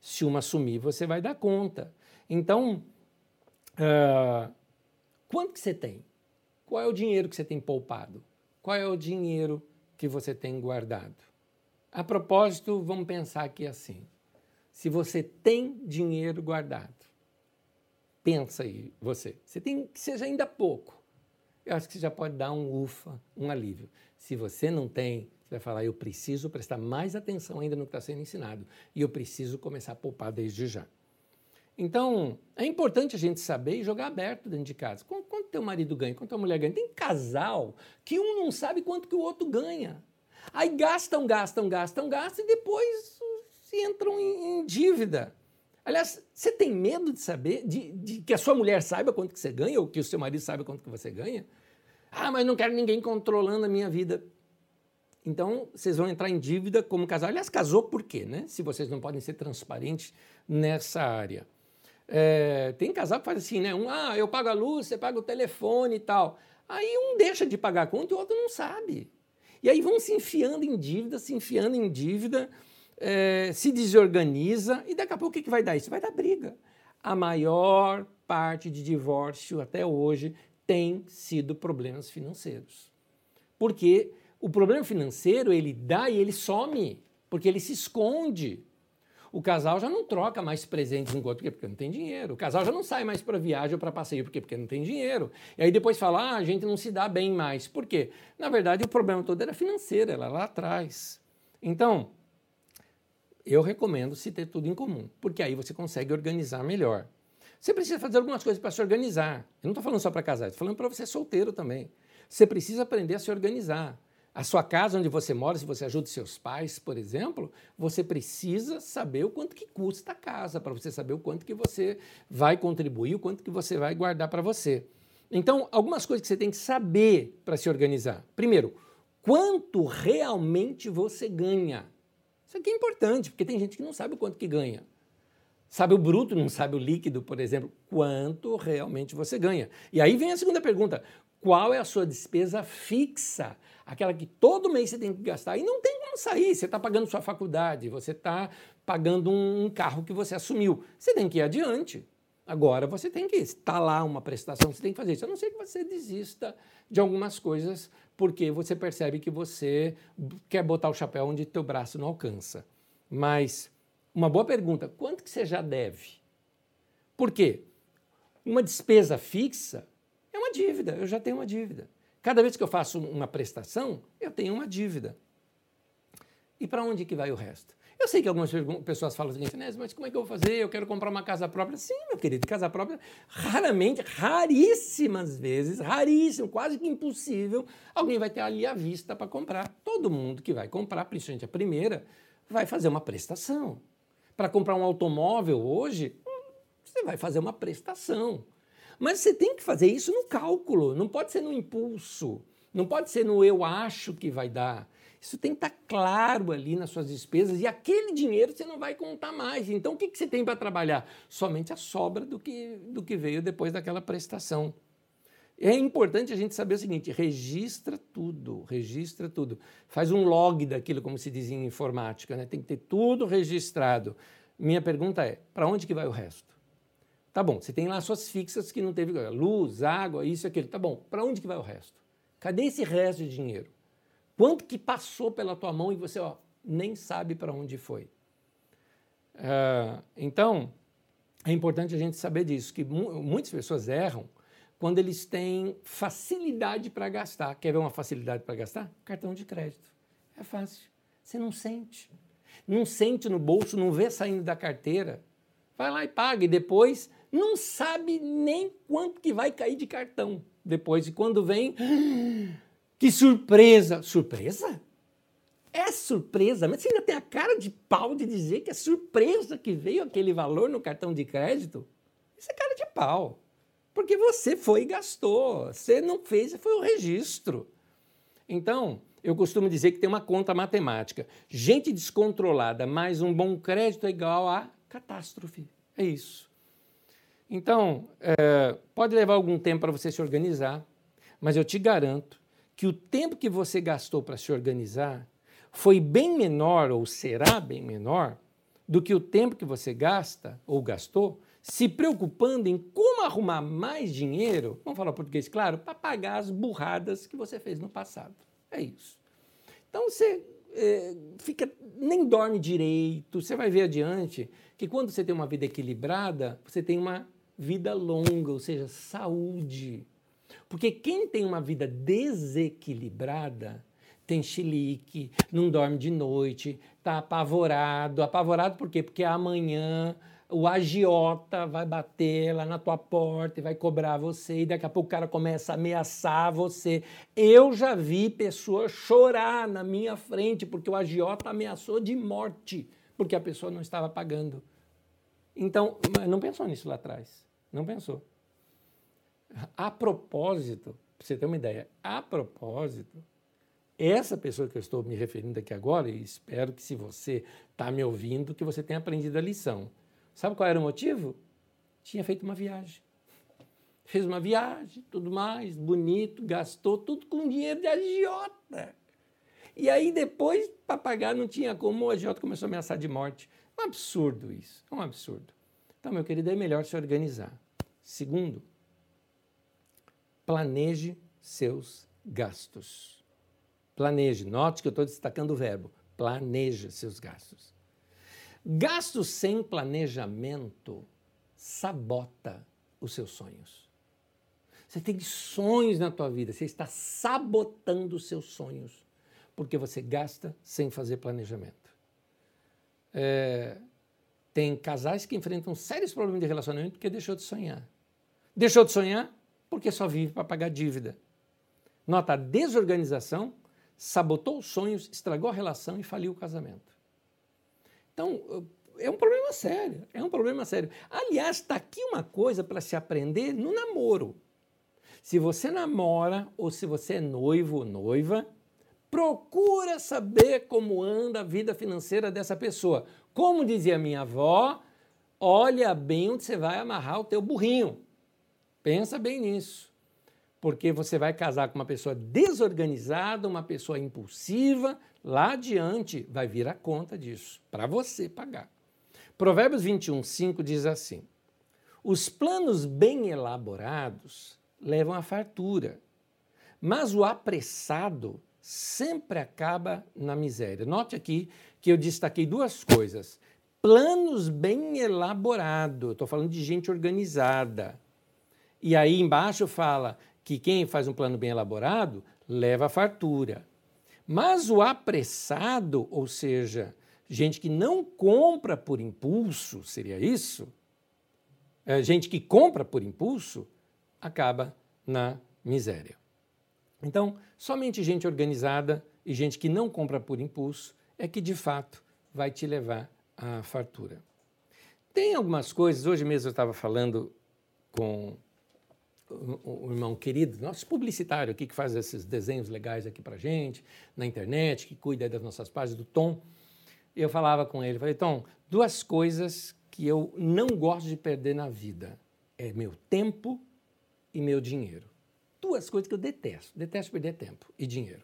Speaker 1: Se uma sumir, você vai dar conta. Então, uh, quanto que você tem? Qual é o dinheiro que você tem poupado? Qual é o dinheiro que você tem guardado? A propósito, vamos pensar aqui assim. Se você tem dinheiro guardado, pensa aí você. Você tem que seja ainda pouco. Eu acho que você já pode dar um ufa, um alívio. Se você não tem, você vai falar, eu preciso prestar mais atenção ainda no que está sendo ensinado e eu preciso começar a poupar desde já. Então, é importante a gente saber e jogar aberto dentro de casa. Quanto, quanto teu marido ganha, quanto tua mulher ganha? Tem casal que um não sabe quanto que o outro ganha. Aí gastam, gastam, gastam, gastam e depois se entram em, em dívida. Aliás, você tem medo de saber, de, de, que a sua mulher saiba quanto que você ganha ou que o seu marido saiba quanto que você ganha? Ah, mas não quero ninguém controlando a minha vida. Então, vocês vão entrar em dívida como casal. Aliás, casou por quê, né? Se vocês não podem ser transparentes nessa área. É, tem casal que faz assim, né? Um, ah, eu pago a luz, você paga o telefone e tal. Aí um deixa de pagar a conta e o outro não sabe. E aí vão se enfiando em dívida, se enfiando em dívida, é, se desorganiza e daqui a pouco o que, que vai dar? Isso vai dar briga. A maior parte de divórcio até hoje tem sido problemas financeiros. Porque o problema financeiro, ele dá e ele some, porque ele se esconde. O casal já não troca mais presentes um com o outro, porque não tem dinheiro. O casal já não sai mais para viagem ou para passeio, porque, porque não tem dinheiro. E aí depois fala, ah, a gente não se dá bem mais. Por quê? Na verdade, o problema todo era financeiro, era lá atrás. Então, eu recomendo se ter tudo em comum, porque aí você consegue organizar melhor. Você precisa fazer algumas coisas para se organizar. Eu não estou falando só para casar, estou falando para você solteiro também. Você precisa aprender a se organizar. A sua casa onde você mora, se você ajuda seus pais, por exemplo, você precisa saber o quanto que custa a casa, para você saber o quanto que você vai contribuir, o quanto que você vai guardar para você. Então, algumas coisas que você tem que saber para se organizar. Primeiro, quanto realmente você ganha. Isso aqui é importante, porque tem gente que não sabe o quanto que ganha. Sabe o bruto, não sabe o líquido, por exemplo. Quanto realmente você ganha? E aí vem a segunda pergunta: qual é a sua despesa fixa? aquela que todo mês você tem que gastar e não tem como sair. Você está pagando sua faculdade, você está pagando um carro que você assumiu. Você tem que ir adiante. Agora você tem que estar lá uma prestação, você tem que fazer isso. A não ser que você desista de algumas coisas, porque você percebe que você quer botar o chapéu onde teu braço não alcança. Mas uma boa pergunta: quanto que você já deve? Por quê? Uma despesa fixa dívida, eu já tenho uma dívida. Cada vez que eu faço uma prestação, eu tenho uma dívida. E para onde que vai o resto? Eu sei que algumas pessoas falam assim, mas como é que eu vou fazer? Eu quero comprar uma casa própria. Sim, meu querido, casa própria, raramente, raríssimas vezes, raríssimo, quase que impossível, alguém vai ter ali a vista para comprar. Todo mundo que vai comprar, principalmente a primeira, vai fazer uma prestação. Para comprar um automóvel hoje, você vai fazer uma prestação. Mas você tem que fazer isso no cálculo, não pode ser no impulso, não pode ser no eu acho que vai dar. Isso tem que estar claro ali nas suas despesas e aquele dinheiro você não vai contar mais. Então o que, que você tem para trabalhar? Somente a sobra do que, do que veio depois daquela prestação. É importante a gente saber o seguinte: registra tudo, registra tudo. Faz um log daquilo, como se diz em informática, né? tem que ter tudo registrado. Minha pergunta é: para onde que vai o resto? Tá bom, você tem lá suas fixas que não teve luz, água, isso e aquilo. Tá bom, para onde que vai o resto? Cadê esse resto de dinheiro? Quanto que passou pela tua mão e você ó, nem sabe para onde foi? Uh, então, é importante a gente saber disso, que mu muitas pessoas erram quando eles têm facilidade para gastar. Quer ver uma facilidade para gastar? Cartão de crédito. É fácil. Você não sente. Não sente no bolso, não vê saindo da carteira. Vai lá e paga. E depois não sabe nem quanto que vai cair de cartão. Depois, e quando vem, [gasps] que surpresa! Surpresa? É surpresa, mas você ainda tem a cara de pau de dizer que é surpresa que veio aquele valor no cartão de crédito? Isso é cara de pau. Porque você foi e gastou. Você não fez, foi o registro. Então, eu costumo dizer que tem uma conta matemática. Gente descontrolada mais um bom crédito é igual a catástrofe. É isso. Então, é, pode levar algum tempo para você se organizar, mas eu te garanto que o tempo que você gastou para se organizar foi bem menor, ou será bem menor, do que o tempo que você gasta ou gastou se preocupando em como arrumar mais dinheiro, vamos falar português claro, para pagar as burradas que você fez no passado. É isso. Então você é, fica, nem dorme direito, você vai ver adiante que quando você tem uma vida equilibrada, você tem uma vida longa, ou seja, saúde. Porque quem tem uma vida desequilibrada tem chilique, não dorme de noite, está apavorado. Apavorado por quê? Porque amanhã o agiota vai bater lá na tua porta e vai cobrar você, e daqui a pouco o cara começa a ameaçar você. Eu já vi pessoas chorar na minha frente porque o agiota ameaçou de morte, porque a pessoa não estava pagando. Então, não pensou nisso lá atrás. Não pensou. A propósito, para você ter uma ideia, a propósito, essa pessoa que eu estou me referindo aqui agora, e espero que se você está me ouvindo, que você tenha aprendido a lição. Sabe qual era o motivo? Tinha feito uma viagem. Fez uma viagem, tudo mais, bonito, gastou tudo com dinheiro de agiota. E aí depois, para pagar, não tinha como, o agiota começou a ameaçar de morte. Um absurdo isso, é um absurdo. Então, meu querido, é melhor se organizar. Segundo, planeje seus gastos. Planeje. Note que eu estou destacando o verbo. Planeje seus gastos. Gasto sem planejamento sabota os seus sonhos. Você tem sonhos na tua vida, você está sabotando os seus sonhos, porque você gasta sem fazer planejamento. É, tem casais que enfrentam sérios problemas de relacionamento porque deixou de sonhar. Deixou de sonhar porque só vive para pagar dívida. Nota, a desorganização sabotou os sonhos, estragou a relação e faliu o casamento. Então, é um problema sério, é um problema sério. Aliás, está aqui uma coisa para se aprender no namoro. Se você namora ou se você é noivo ou noiva, procura saber como anda a vida financeira dessa pessoa. Como dizia minha avó, olha bem onde você vai amarrar o teu burrinho. Pensa bem nisso. Porque você vai casar com uma pessoa desorganizada, uma pessoa impulsiva, lá adiante vai vir a conta disso, para você pagar. Provérbios 21, 5 diz assim: Os planos bem elaborados levam à fartura, mas o apressado sempre acaba na miséria. Note aqui que eu destaquei duas coisas. Planos bem elaborados, estou falando de gente organizada. E aí embaixo fala que quem faz um plano bem elaborado leva a fartura. Mas o apressado, ou seja, gente que não compra por impulso, seria isso? É, gente que compra por impulso, acaba na miséria. Então, somente gente organizada e gente que não compra por impulso é que de fato vai te levar à fartura. Tem algumas coisas, hoje mesmo eu estava falando com um irmão querido, nosso publicitário aqui, que faz esses desenhos legais aqui para gente, na internet, que cuida das nossas páginas, do Tom. Eu falava com ele, falei, Tom, duas coisas que eu não gosto de perder na vida. É meu tempo e meu dinheiro. Duas coisas que eu detesto. Detesto perder tempo e dinheiro.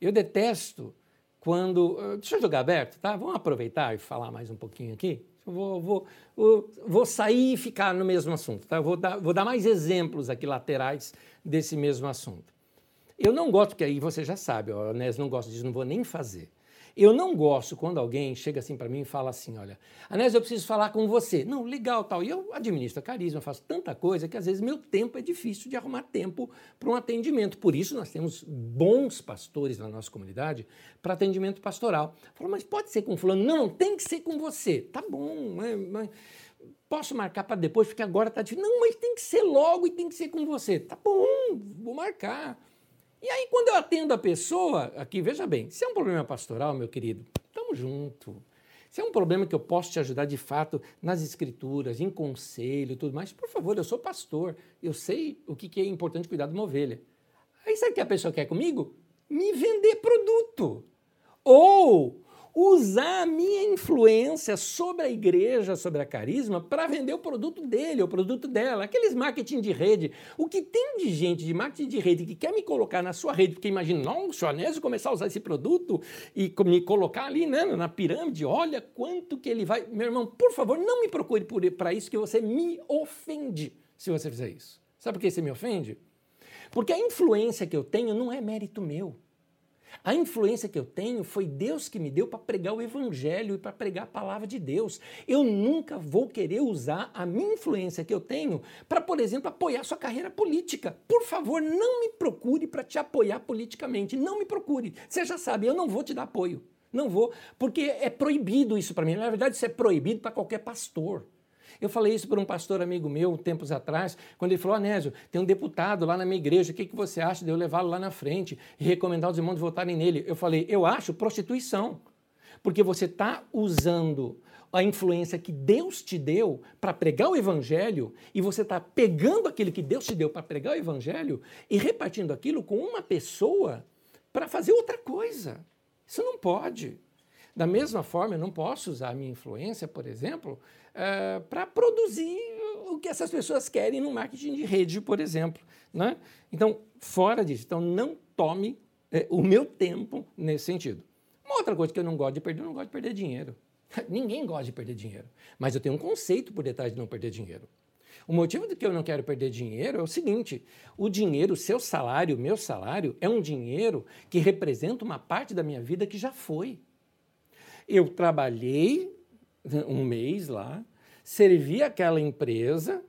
Speaker 1: Eu detesto quando... Ah, deixa eu jogar aberto, tá? Vamos aproveitar e falar mais um pouquinho aqui. Vou, vou, vou, vou, sair e ficar no mesmo assunto. Tá? Vou, dar, vou dar mais exemplos aqui laterais desse mesmo assunto. Eu não gosto, porque aí você já sabe, ó, Nes não gosta disso, não vou nem fazer. Eu não gosto quando alguém chega assim para mim e fala assim: olha, Anésio, eu preciso falar com você. Não, legal, tal. E eu administro carisma, faço tanta coisa que às vezes meu tempo é difícil de arrumar tempo para um atendimento. Por isso nós temos bons pastores na nossa comunidade para atendimento pastoral. Falo, mas pode ser com fulano? Não, tem que ser com você. Tá bom, mas posso marcar para depois, porque agora está difícil. Não, mas tem que ser logo e tem que ser com você. Tá bom, vou marcar. E aí, quando eu atendo a pessoa, aqui, veja bem, se é um problema pastoral, meu querido, estamos junto. Se é um problema que eu posso te ajudar de fato nas escrituras, em conselho e tudo mais, por favor, eu sou pastor, eu sei o que é importante cuidar de uma ovelha. Aí sabe o que a pessoa quer comigo? Me vender produto. Ou usar a minha influência sobre a igreja, sobre a carisma, para vender o produto dele, o produto dela. Aqueles marketing de rede. O que tem de gente de marketing de rede que quer me colocar na sua rede, porque imagina, não, o Anésio começar a usar esse produto e me colocar ali né, na pirâmide, olha quanto que ele vai. Meu irmão, por favor, não me procure para isso, que você me ofende se você fizer isso. Sabe por que você me ofende? Porque a influência que eu tenho não é mérito meu. A influência que eu tenho foi Deus que me deu para pregar o Evangelho e para pregar a palavra de Deus. Eu nunca vou querer usar a minha influência que eu tenho para, por exemplo, apoiar sua carreira política. Por favor, não me procure para te apoiar politicamente. Não me procure. Você já sabe, eu não vou te dar apoio. Não vou, porque é proibido isso para mim. Na verdade, isso é proibido para qualquer pastor. Eu falei isso para um pastor amigo meu, tempos atrás, quando ele falou: Anésio, tem um deputado lá na minha igreja, o que, que você acha de eu levá-lo lá na frente e recomendar os irmãos votarem nele? Eu falei: eu acho prostituição, porque você está usando a influência que Deus te deu para pregar o evangelho e você está pegando aquilo que Deus te deu para pregar o evangelho e repartindo aquilo com uma pessoa para fazer outra coisa. Isso não pode. Da mesma forma, eu não posso usar a minha influência, por exemplo, uh, para produzir o que essas pessoas querem no marketing de rede, por exemplo. Né? Então, fora disso. Então, não tome é, o meu tempo nesse sentido. Uma outra coisa que eu não gosto de perder, eu não gosto de perder dinheiro. [laughs] Ninguém gosta de perder dinheiro. Mas eu tenho um conceito por detrás de não perder dinheiro. O motivo de que eu não quero perder dinheiro é o seguinte: o dinheiro, o seu salário, o meu salário, é um dinheiro que representa uma parte da minha vida que já foi. Eu trabalhei um mês lá, servi aquela empresa,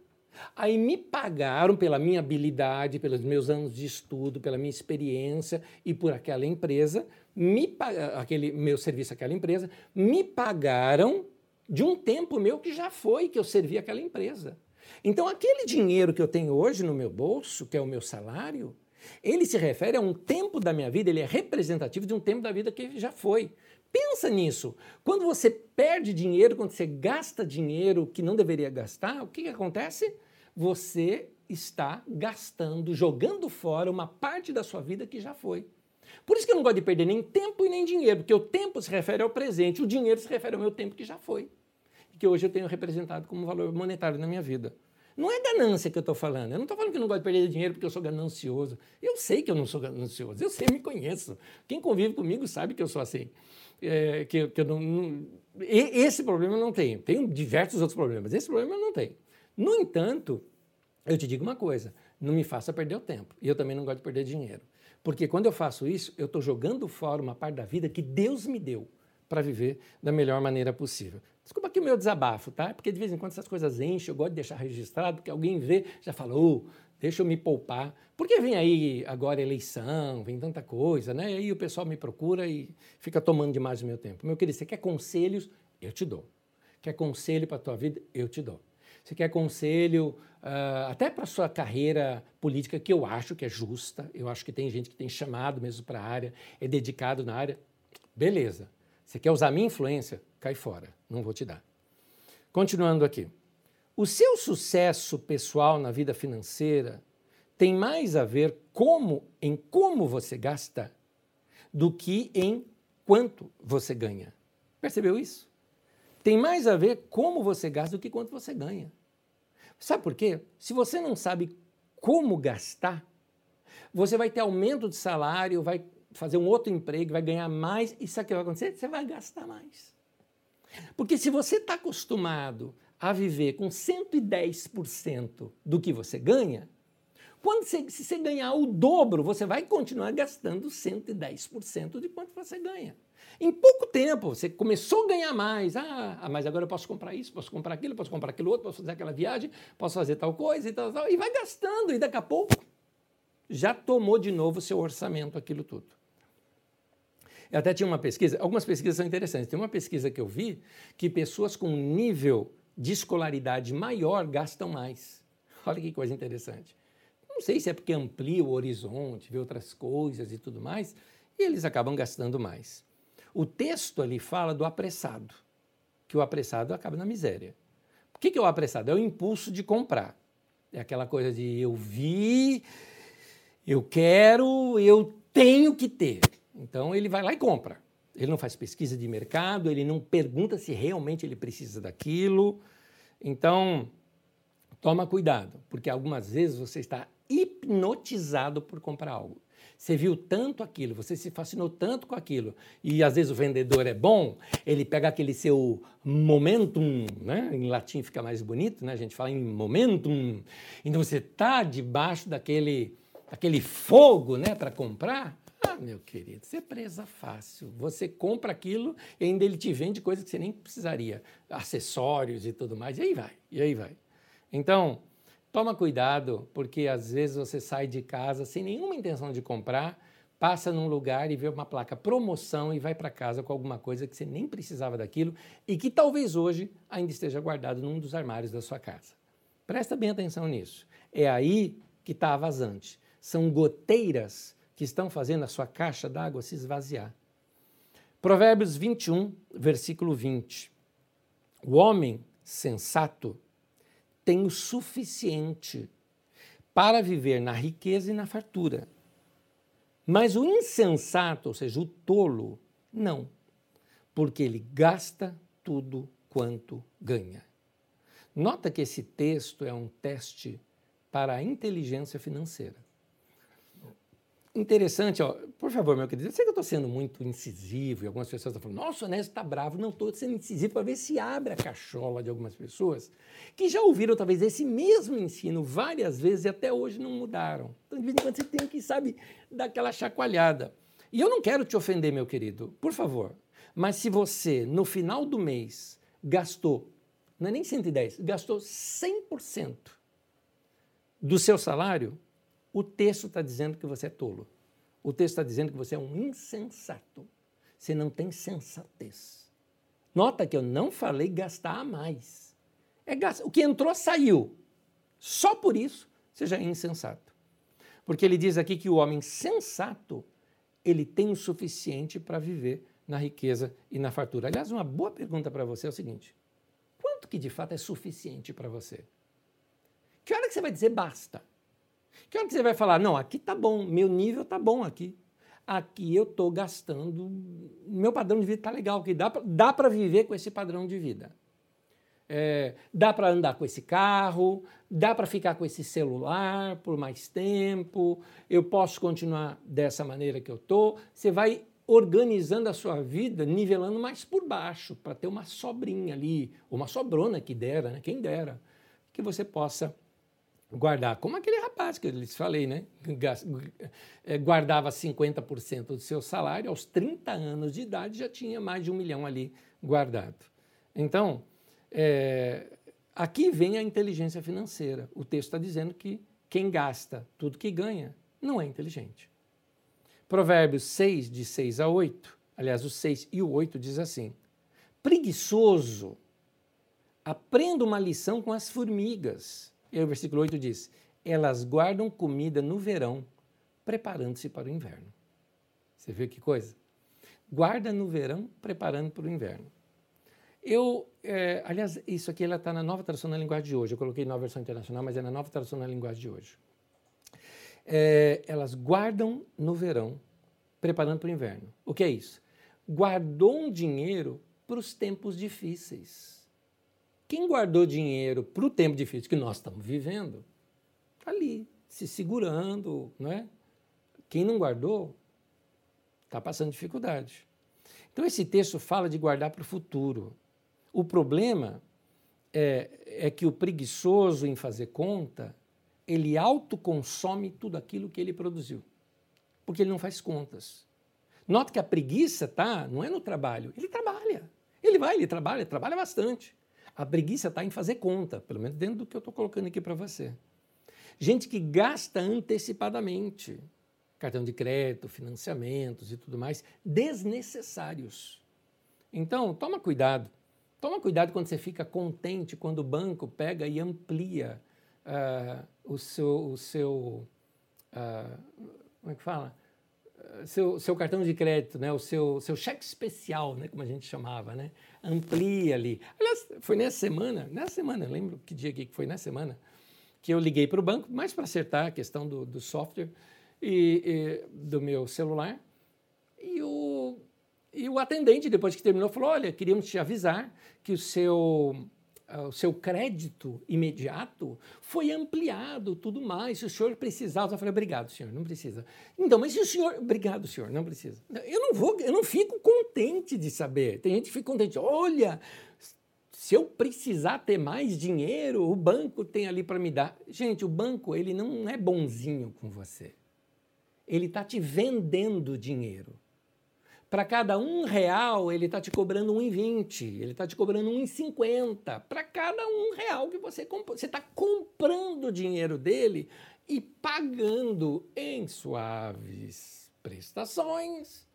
Speaker 1: aí me pagaram pela minha habilidade, pelos meus anos de estudo, pela minha experiência e por aquela empresa, me aquele meu serviço àquela empresa, me pagaram de um tempo meu que já foi que eu servi aquela empresa. Então, aquele dinheiro que eu tenho hoje no meu bolso, que é o meu salário, ele se refere a um tempo da minha vida, ele é representativo de um tempo da vida que já foi. Pensa nisso. Quando você perde dinheiro, quando você gasta dinheiro que não deveria gastar, o que, que acontece? Você está gastando, jogando fora uma parte da sua vida que já foi. Por isso que eu não gosto de perder nem tempo e nem dinheiro, porque o tempo se refere ao presente, o dinheiro se refere ao meu tempo que já foi, que hoje eu tenho representado como valor monetário na minha vida. Não é ganância que eu estou falando. Eu não estou falando que eu não gosto de perder dinheiro porque eu sou ganancioso. Eu sei que eu não sou ganancioso. Eu sei, eu me conheço. Quem convive comigo sabe que eu sou assim é, que, que eu não, não, Esse problema eu não tenho. Tenho diversos outros problemas. Esse problema eu não tenho. No entanto, eu te digo uma coisa: não me faça perder o tempo. E eu também não gosto de perder dinheiro. Porque quando eu faço isso, eu estou jogando fora uma parte da vida que Deus me deu para viver da melhor maneira possível. Desculpa aqui o meu desabafo, tá? Porque de vez em quando essas coisas enchem, eu gosto de deixar registrado, porque alguém vê, já fala, oh, deixa eu me poupar. Porque vem aí agora eleição, vem tanta coisa, né? E aí o pessoal me procura e fica tomando demais o meu tempo. Meu querido, você quer conselhos? Eu te dou. Quer conselho para a tua vida? Eu te dou. Você quer conselho uh, até para a sua carreira política, que eu acho que é justa, eu acho que tem gente que tem chamado mesmo para a área, é dedicado na área. Beleza. Você quer usar minha influência? Cai fora, não vou te dar. Continuando aqui. O seu sucesso pessoal na vida financeira tem mais a ver como em como você gasta do que em quanto você ganha. Percebeu isso? Tem mais a ver como você gasta do que quanto você ganha. Sabe por quê? Se você não sabe como gastar, você vai ter aumento de salário, vai fazer um outro emprego, vai ganhar mais, e sabe o que vai acontecer? Você vai gastar mais. Porque se você está acostumado a viver com 110% do que você ganha, quando você, se você ganhar o dobro, você vai continuar gastando 110% de quanto você ganha. Em pouco tempo, você começou a ganhar mais. Ah, ah, mas agora eu posso comprar isso, posso comprar aquilo, posso comprar aquilo outro, posso fazer aquela viagem, posso fazer tal coisa e tal, tal. E vai gastando, e daqui a pouco já tomou de novo o seu orçamento aquilo tudo. Eu até tinha uma pesquisa, algumas pesquisas são interessantes. Tem uma pesquisa que eu vi que pessoas com nível de escolaridade maior gastam mais. Olha que coisa interessante. Não sei se é porque amplia o horizonte, vê outras coisas e tudo mais, e eles acabam gastando mais. O texto ali fala do apressado, que o apressado acaba na miséria. O que é o apressado? É o impulso de comprar. É aquela coisa de eu vi, eu quero, eu tenho que ter. Então ele vai lá e compra. Ele não faz pesquisa de mercado, ele não pergunta se realmente ele precisa daquilo. Então, toma cuidado, porque algumas vezes você está hipnotizado por comprar algo. Você viu tanto aquilo, você se fascinou tanto com aquilo, e às vezes o vendedor é bom, ele pega aquele seu momentum, né? em latim fica mais bonito, né? a gente fala em momentum, então você está debaixo daquele, daquele fogo né? para comprar, ah, meu querido, você é presa fácil. Você compra aquilo e ainda ele te vende coisas que você nem precisaria, acessórios e tudo mais, e aí vai, e aí vai. Então, toma cuidado, porque às vezes você sai de casa sem nenhuma intenção de comprar, passa num lugar e vê uma placa promoção e vai para casa com alguma coisa que você nem precisava daquilo e que talvez hoje ainda esteja guardado num dos armários da sua casa. Presta bem atenção nisso. É aí que está a vazante. São goteiras que estão fazendo a sua caixa d'água se esvaziar. Provérbios 21, versículo 20. O homem sensato tem o suficiente para viver na riqueza e na fartura. Mas o insensato, ou seja, o tolo, não, porque ele gasta tudo quanto ganha. Nota que esse texto é um teste para a inteligência financeira interessante, ó, por favor, meu querido, eu sei que eu estou sendo muito incisivo e algumas pessoas estão falando, nossa, o Onésio está bravo. Não, estou sendo incisivo para ver se abre a cachola de algumas pessoas que já ouviram talvez esse mesmo ensino várias vezes e até hoje não mudaram. Então, de vez em quando você tem que, sabe, dar aquela chacoalhada. E eu não quero te ofender, meu querido, por favor, mas se você, no final do mês, gastou, não é nem 110, gastou 100% do seu salário, o texto está dizendo que você é tolo. O texto está dizendo que você é um insensato. Você não tem sensatez. Nota que eu não falei gastar a mais. É gastar. O que entrou saiu. Só por isso você já é insensato. Porque ele diz aqui que o homem sensato ele tem o suficiente para viver na riqueza e na fartura. Aliás, uma boa pergunta para você é o seguinte: quanto que de fato é suficiente para você? Que hora que você vai dizer basta? Que hora que você vai falar, não, aqui tá bom, meu nível tá bom aqui. Aqui eu estou gastando, meu padrão de vida está legal, aqui dá para viver com esse padrão de vida. É, dá para andar com esse carro, dá para ficar com esse celular por mais tempo, eu posso continuar dessa maneira que eu estou. Você vai organizando a sua vida, nivelando mais por baixo, para ter uma sobrinha ali, uma sobrona que dera, né? quem dera, que você possa guardar, como aquele rapaz que eu lhes falei, né? Eh, guardava 50% do seu salário, aos 30 anos de idade já tinha mais de um milhão ali guardado. Então, é, aqui vem a inteligência financeira. O texto está dizendo que quem gasta tudo que ganha não é inteligente. Provérbios 6, de 6 a 8, aliás, o 6 e o 8 diz assim: Preguiçoso, aprenda uma lição com as formigas. E o versículo 8 diz: Elas guardam comida no verão, preparando-se para o inverno. Você viu que coisa? Guarda no verão, preparando para o inverno. Eu, é, aliás, isso aqui ela está na nova tradução na linguagem de hoje. Eu coloquei nova versão internacional, mas é na nova tradução na linguagem de hoje. É, elas guardam no verão, preparando para o inverno. O que é isso? Guardou um dinheiro para os tempos difíceis. Quem guardou dinheiro para o tempo difícil que nós estamos vivendo, está ali, se segurando, não é? Quem não guardou, está passando dificuldade. Então, esse texto fala de guardar para o futuro. O problema é, é que o preguiçoso em fazer conta, ele autoconsome tudo aquilo que ele produziu, porque ele não faz contas. Nota que a preguiça tá, não é no trabalho, ele trabalha. Ele vai, ele trabalha, trabalha bastante. A preguiça está em fazer conta, pelo menos dentro do que eu estou colocando aqui para você. Gente que gasta antecipadamente, cartão de crédito, financiamentos e tudo mais, desnecessários. Então, toma cuidado. Toma cuidado quando você fica contente quando o banco pega e amplia uh, o seu, o seu uh, como é que fala? Seu, seu cartão de crédito, né? o seu, seu cheque especial, né? como a gente chamava, né? amplia ali. Aliás, foi nessa semana, nessa semana, lembro que dia que foi nessa semana, que eu liguei para o banco, mais para acertar a questão do, do software e, e, do meu celular, e o e o atendente, depois que terminou, falou: Olha, queríamos te avisar que o seu, o seu crédito imediato foi ampliado, tudo mais. Se o senhor precisar, eu falei: Obrigado, senhor, não precisa. Então, mas se o senhor. Obrigado, senhor, não precisa. Eu não vou, eu não fico contente de saber. Tem gente que fica contente: Olha, se eu precisar ter mais dinheiro, o banco tem ali para me dar. Gente, o banco, ele não é bonzinho com você. Ele está te vendendo dinheiro. Para cada um real, ele está te cobrando 1,20, ele está te cobrando 1,50. Para cada um real que você comprou. Você está comprando o dinheiro dele e pagando em suaves prestações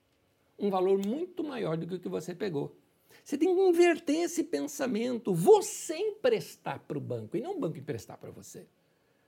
Speaker 1: um valor muito maior do que o que você pegou. Você tem que inverter esse pensamento. Você emprestar para o banco e não o banco emprestar para você.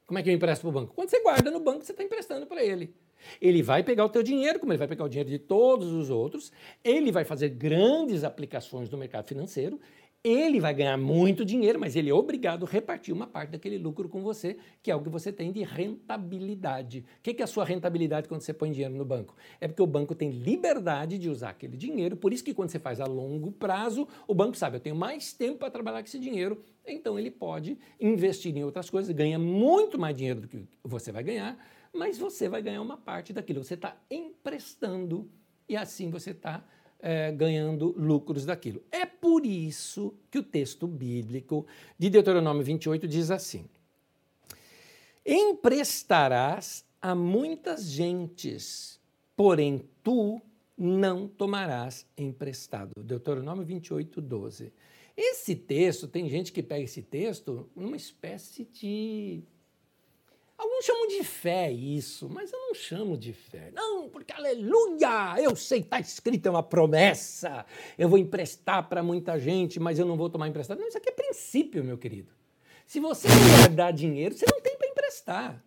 Speaker 1: Como é que eu empresto para o banco? Quando você guarda no banco, você está emprestando para ele. Ele vai pegar o teu dinheiro, como ele vai pegar o dinheiro de todos os outros, ele vai fazer grandes aplicações no mercado financeiro, ele vai ganhar muito dinheiro, mas ele é obrigado a repartir uma parte daquele lucro com você, que é o que você tem de rentabilidade. O que é a sua rentabilidade quando você põe dinheiro no banco? É porque o banco tem liberdade de usar aquele dinheiro, por isso que quando você faz a longo prazo, o banco sabe, eu tenho mais tempo para trabalhar com esse dinheiro, então ele pode investir em outras coisas, ganha muito mais dinheiro do que você vai ganhar, mas você vai ganhar uma parte daquilo. Você está emprestando e assim você está é, ganhando lucros daquilo. É por isso que o texto bíblico de Deuteronômio 28 diz assim: Emprestarás a muitas gentes, porém tu não tomarás emprestado. Deuteronômio 28, 12. Esse texto, tem gente que pega esse texto numa espécie de Alguns chamam de fé isso, mas eu não chamo de fé. Não, porque aleluia! Eu sei, está escrito, é uma promessa. Eu vou emprestar para muita gente, mas eu não vou tomar emprestado. Não, isso aqui é princípio, meu querido. Se você não guardar dinheiro, você não tem para emprestar.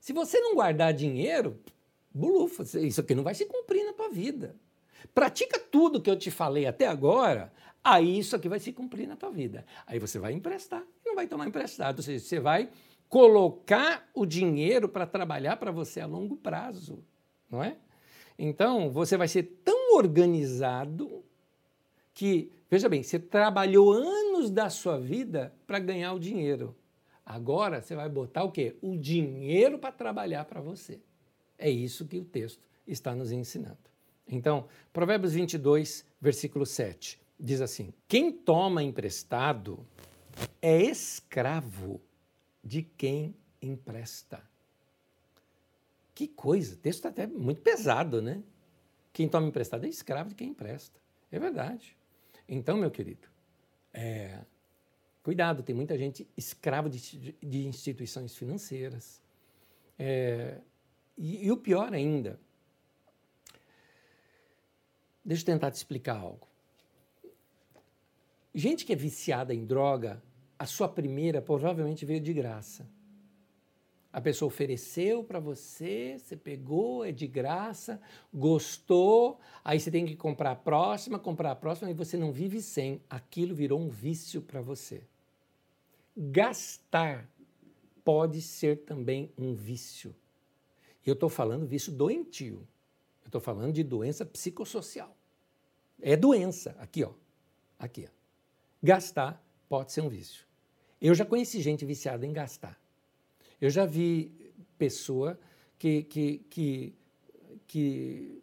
Speaker 1: Se você não guardar dinheiro, bulufa, isso aqui não vai se cumprir na tua vida. Pratica tudo que eu te falei até agora, aí isso aqui vai se cumprir na tua vida. Aí você vai emprestar, não vai tomar emprestado. Ou seja, você vai colocar o dinheiro para trabalhar para você a longo prazo, não é? Então, você vai ser tão organizado que, veja bem, você trabalhou anos da sua vida para ganhar o dinheiro. Agora você vai botar o quê? O dinheiro para trabalhar para você. É isso que o texto está nos ensinando. Então, Provérbios 22, versículo 7, diz assim: Quem toma emprestado é escravo de quem empresta. Que coisa, o texto está até muito pesado, né? Quem toma emprestado é escravo de quem empresta. É verdade. Então, meu querido, É, cuidado, tem muita gente escrava de, de instituições financeiras. É, e, e o pior ainda, deixa eu tentar te explicar algo. Gente que é viciada em droga, a sua primeira provavelmente veio de graça. A pessoa ofereceu para você, você pegou, é de graça, gostou, aí você tem que comprar a próxima, comprar a próxima e você não vive sem. Aquilo virou um vício para você. Gastar pode ser também um vício. Eu estou falando vício doentio. Eu estou falando de doença psicossocial. É doença, aqui ó, aqui ó. Gastar pode ser um vício. Eu já conheci gente viciada em gastar. Eu já vi pessoa que, que, que, que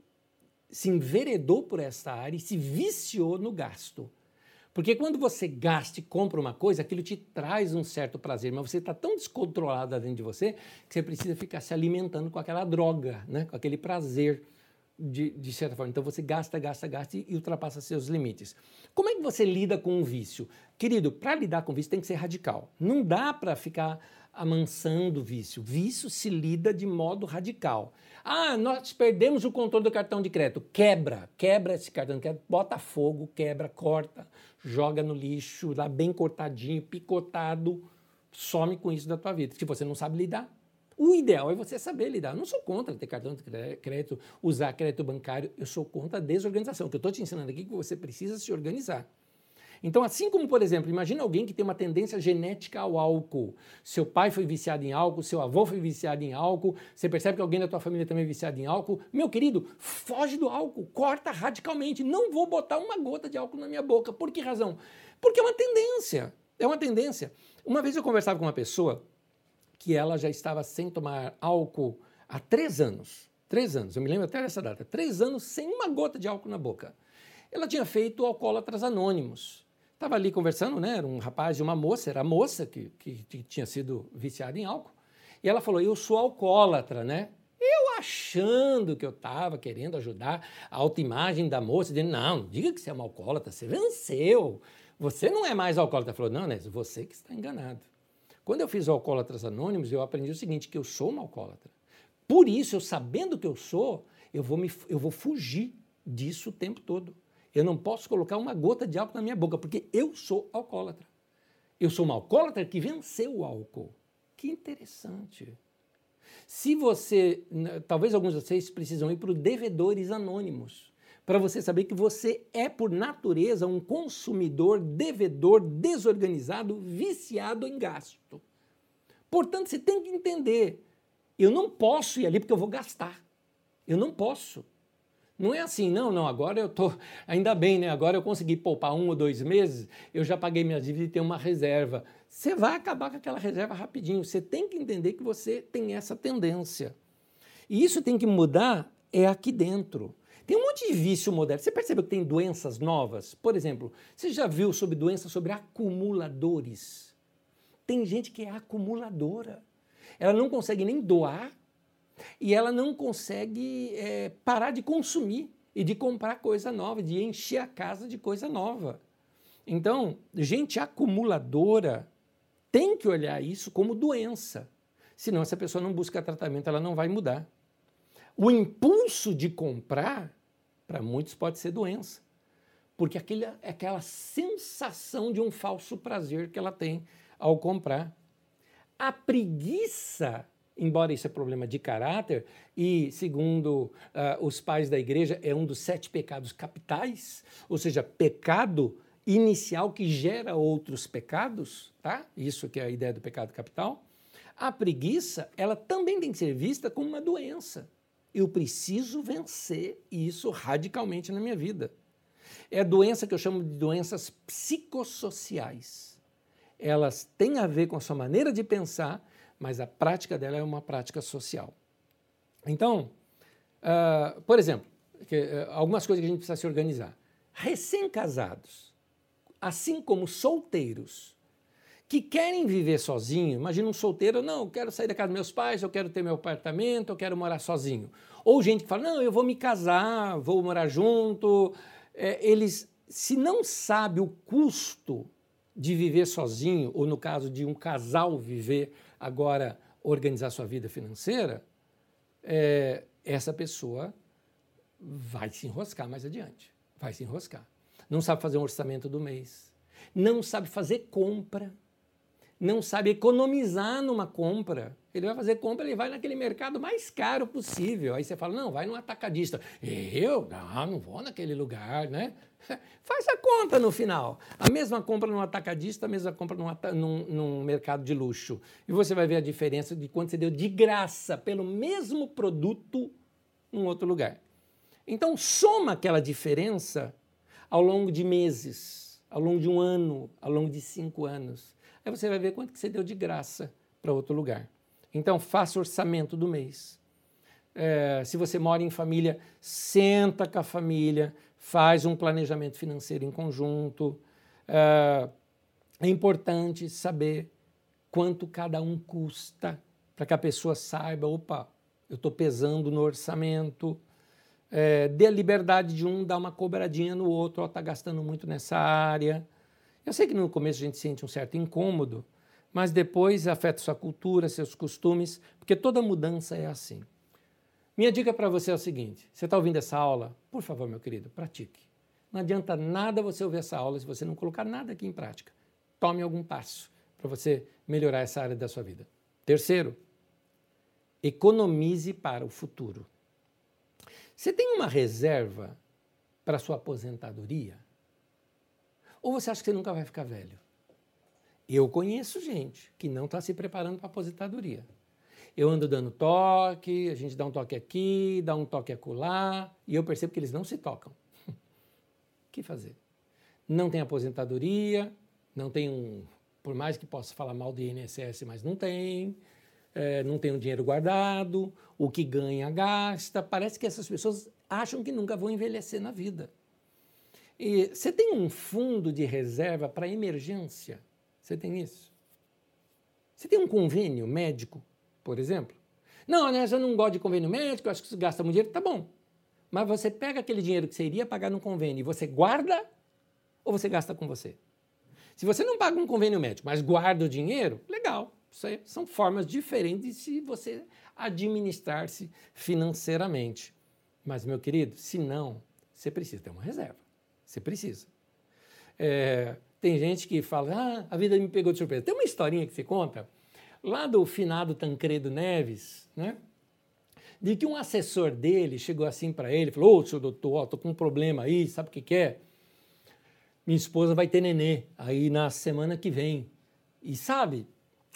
Speaker 1: se enveredou por essa área e se viciou no gasto. Porque quando você gasta e compra uma coisa, aquilo te traz um certo prazer, mas você está tão descontrolado dentro de você que você precisa ficar se alimentando com aquela droga, né? com aquele prazer de, de, certa forma. Então você gasta, gasta, gasta e, ultrapassa seus limites. Como é que você lida com um vício? Querido, para lidar com vício tem que ser radical. Não dá para ficar amansando o vício. Vício se lida de modo radical. Ah, nós perdemos o controle do cartão de crédito. Quebra, quebra esse cartão de crédito, bota fogo, quebra, corta, joga no lixo, lá bem cortadinho, picotado, some com isso da tua vida. Se você não sabe lidar, o ideal é você saber lidar. Eu não sou contra ter cartão de crédito, usar crédito bancário, eu sou contra a desorganização. O que eu estou te ensinando aqui é que você precisa se organizar. Então, assim como, por exemplo, imagina alguém que tem uma tendência genética ao álcool. Seu pai foi viciado em álcool, seu avô foi viciado em álcool, você percebe que alguém da tua família também é viciado em álcool. Meu querido, foge do álcool, corta radicalmente. Não vou botar uma gota de álcool na minha boca. Por que razão? Porque é uma tendência. É uma tendência. Uma vez eu conversava com uma pessoa que ela já estava sem tomar álcool há três anos. Três anos, eu me lembro até dessa data. Três anos sem uma gota de álcool na boca. Ela tinha feito Alcoólatras Anônimos. Estava ali conversando, né? Era um rapaz e uma moça, era a moça que, que, que tinha sido viciada em álcool. E ela falou: Eu sou alcoólatra, né? Eu achando que eu estava querendo ajudar a autoimagem da moça, dizendo: Não, diga que você é uma alcoólatra, você venceu. Você não é mais alcoólatra. Ela falou: Não, né? Você que está enganado. Quando eu fiz o Alcoólatras Anônimos, eu aprendi o seguinte, que eu sou uma alcoólatra. Por isso, eu sabendo que eu sou, eu vou, me, eu vou fugir disso o tempo todo. Eu não posso colocar uma gota de álcool na minha boca, porque eu sou alcoólatra. Eu sou uma alcoólatra que venceu o álcool. Que interessante. Se você, talvez alguns de vocês precisam ir para os devedores anônimos para você saber que você é, por natureza, um consumidor, devedor, desorganizado, viciado em gasto. Portanto, você tem que entender: eu não posso ir ali porque eu vou gastar. Eu não posso. Não é assim, não, não, agora eu estou, [laughs] ainda bem, né? Agora eu consegui poupar um ou dois meses, eu já paguei minha dívida e tenho uma reserva. Você vai acabar com aquela reserva rapidinho. Você tem que entender que você tem essa tendência. E isso tem que mudar é aqui dentro. Tem um monte de vício moderno. Você percebeu que tem doenças novas? Por exemplo, você já viu sobre doenças sobre acumuladores? Tem gente que é acumuladora. Ela não consegue nem doar e ela não consegue é, parar de consumir e de comprar coisa nova, de encher a casa de coisa nova. Então, gente acumuladora tem que olhar isso como doença. Senão, essa pessoa não busca tratamento, ela não vai mudar. O impulso de comprar, para muitos, pode ser doença. Porque é aquela sensação de um falso prazer que ela tem ao comprar. A preguiça, embora isso é problema de caráter, e segundo uh, os pais da igreja, é um dos sete pecados capitais, ou seja, pecado inicial que gera outros pecados, tá? Isso que é a ideia do pecado capital. A preguiça, ela também tem que ser vista como uma doença. Eu preciso vencer isso radicalmente na minha vida. É doença que eu chamo de doenças psicossociais. Elas têm a ver com a sua maneira de pensar, mas a prática dela é uma prática social. Então, uh, por exemplo, que, uh, algumas coisas que a gente precisa se organizar. Recém-casados, assim como solteiros, que querem viver sozinho. Imagina um solteiro, não, eu quero sair da casa dos meus pais, eu quero ter meu apartamento, eu quero morar sozinho. Ou gente que fala, não, eu vou me casar, vou morar junto. É, eles, se não sabe o custo de viver sozinho, ou no caso de um casal viver agora, organizar sua vida financeira, é, essa pessoa vai se enroscar mais adiante. Vai se enroscar. Não sabe fazer um orçamento do mês. Não sabe fazer compra. Não sabe economizar numa compra. Ele vai fazer compra, ele vai naquele mercado mais caro possível. Aí você fala, não, vai no atacadista. Eu? Não, não vou naquele lugar, né? [laughs] Faz a conta no final. A mesma compra no atacadista, a mesma compra num, num, num, mercado de luxo. E você vai ver a diferença de quanto você deu de graça pelo mesmo produto num outro lugar. Então, soma aquela diferença ao longo de meses, ao longo de um ano, ao longo de cinco anos. Aí você vai ver quanto que você deu de graça para outro lugar. Então, faça orçamento do mês. É, se você mora em família, senta com a família, faz um planejamento financeiro em conjunto. É, é importante saber quanto cada um custa, para que a pessoa saiba, opa, eu estou pesando no orçamento. É, dê a liberdade de um dar uma cobradinha no outro, está gastando muito nessa área. Eu sei que no começo a gente sente um certo incômodo, mas depois afeta sua cultura, seus costumes, porque toda mudança é assim. Minha dica para você é o seguinte: você está ouvindo essa aula? Por favor, meu querido, pratique. Não adianta nada você ouvir essa aula se você não colocar nada aqui em prática. Tome algum passo para você melhorar essa área da sua vida. Terceiro, economize para o futuro. Você tem uma reserva para sua aposentadoria? Ou você acha que você nunca vai ficar velho? Eu conheço gente que não está se preparando para a aposentadoria. Eu ando dando toque, a gente dá um toque aqui, dá um toque acolá, e eu percebo que eles não se tocam. o [laughs] que fazer? Não tem aposentadoria, não tem um. Por mais que possa falar mal do INSS, mas não tem, é, não tem um dinheiro guardado, o que ganha gasta. Parece que essas pessoas acham que nunca vão envelhecer na vida. E você tem um fundo de reserva para emergência? Você tem isso? Você tem um convênio médico por exemplo. Não, né, eu não gosto de convênio médico, acho que você gasta muito dinheiro, tá bom. Mas você pega aquele dinheiro que você iria pagar no convênio e você guarda ou você gasta com você? Se você não paga um convênio médico, mas guarda o dinheiro, legal. Aí são formas diferentes de você administrar-se financeiramente. Mas, meu querido, se não, você precisa ter uma reserva. Você precisa. É, tem gente que fala, ah, a vida me pegou de surpresa. Tem uma historinha que se conta lá do finado Tancredo Neves, né? De que um assessor dele chegou assim para ele, falou: Ô, oh, senhor doutor, estou com um problema aí, sabe o que, que é? Minha esposa vai ter nenê aí na semana que vem. E sabe,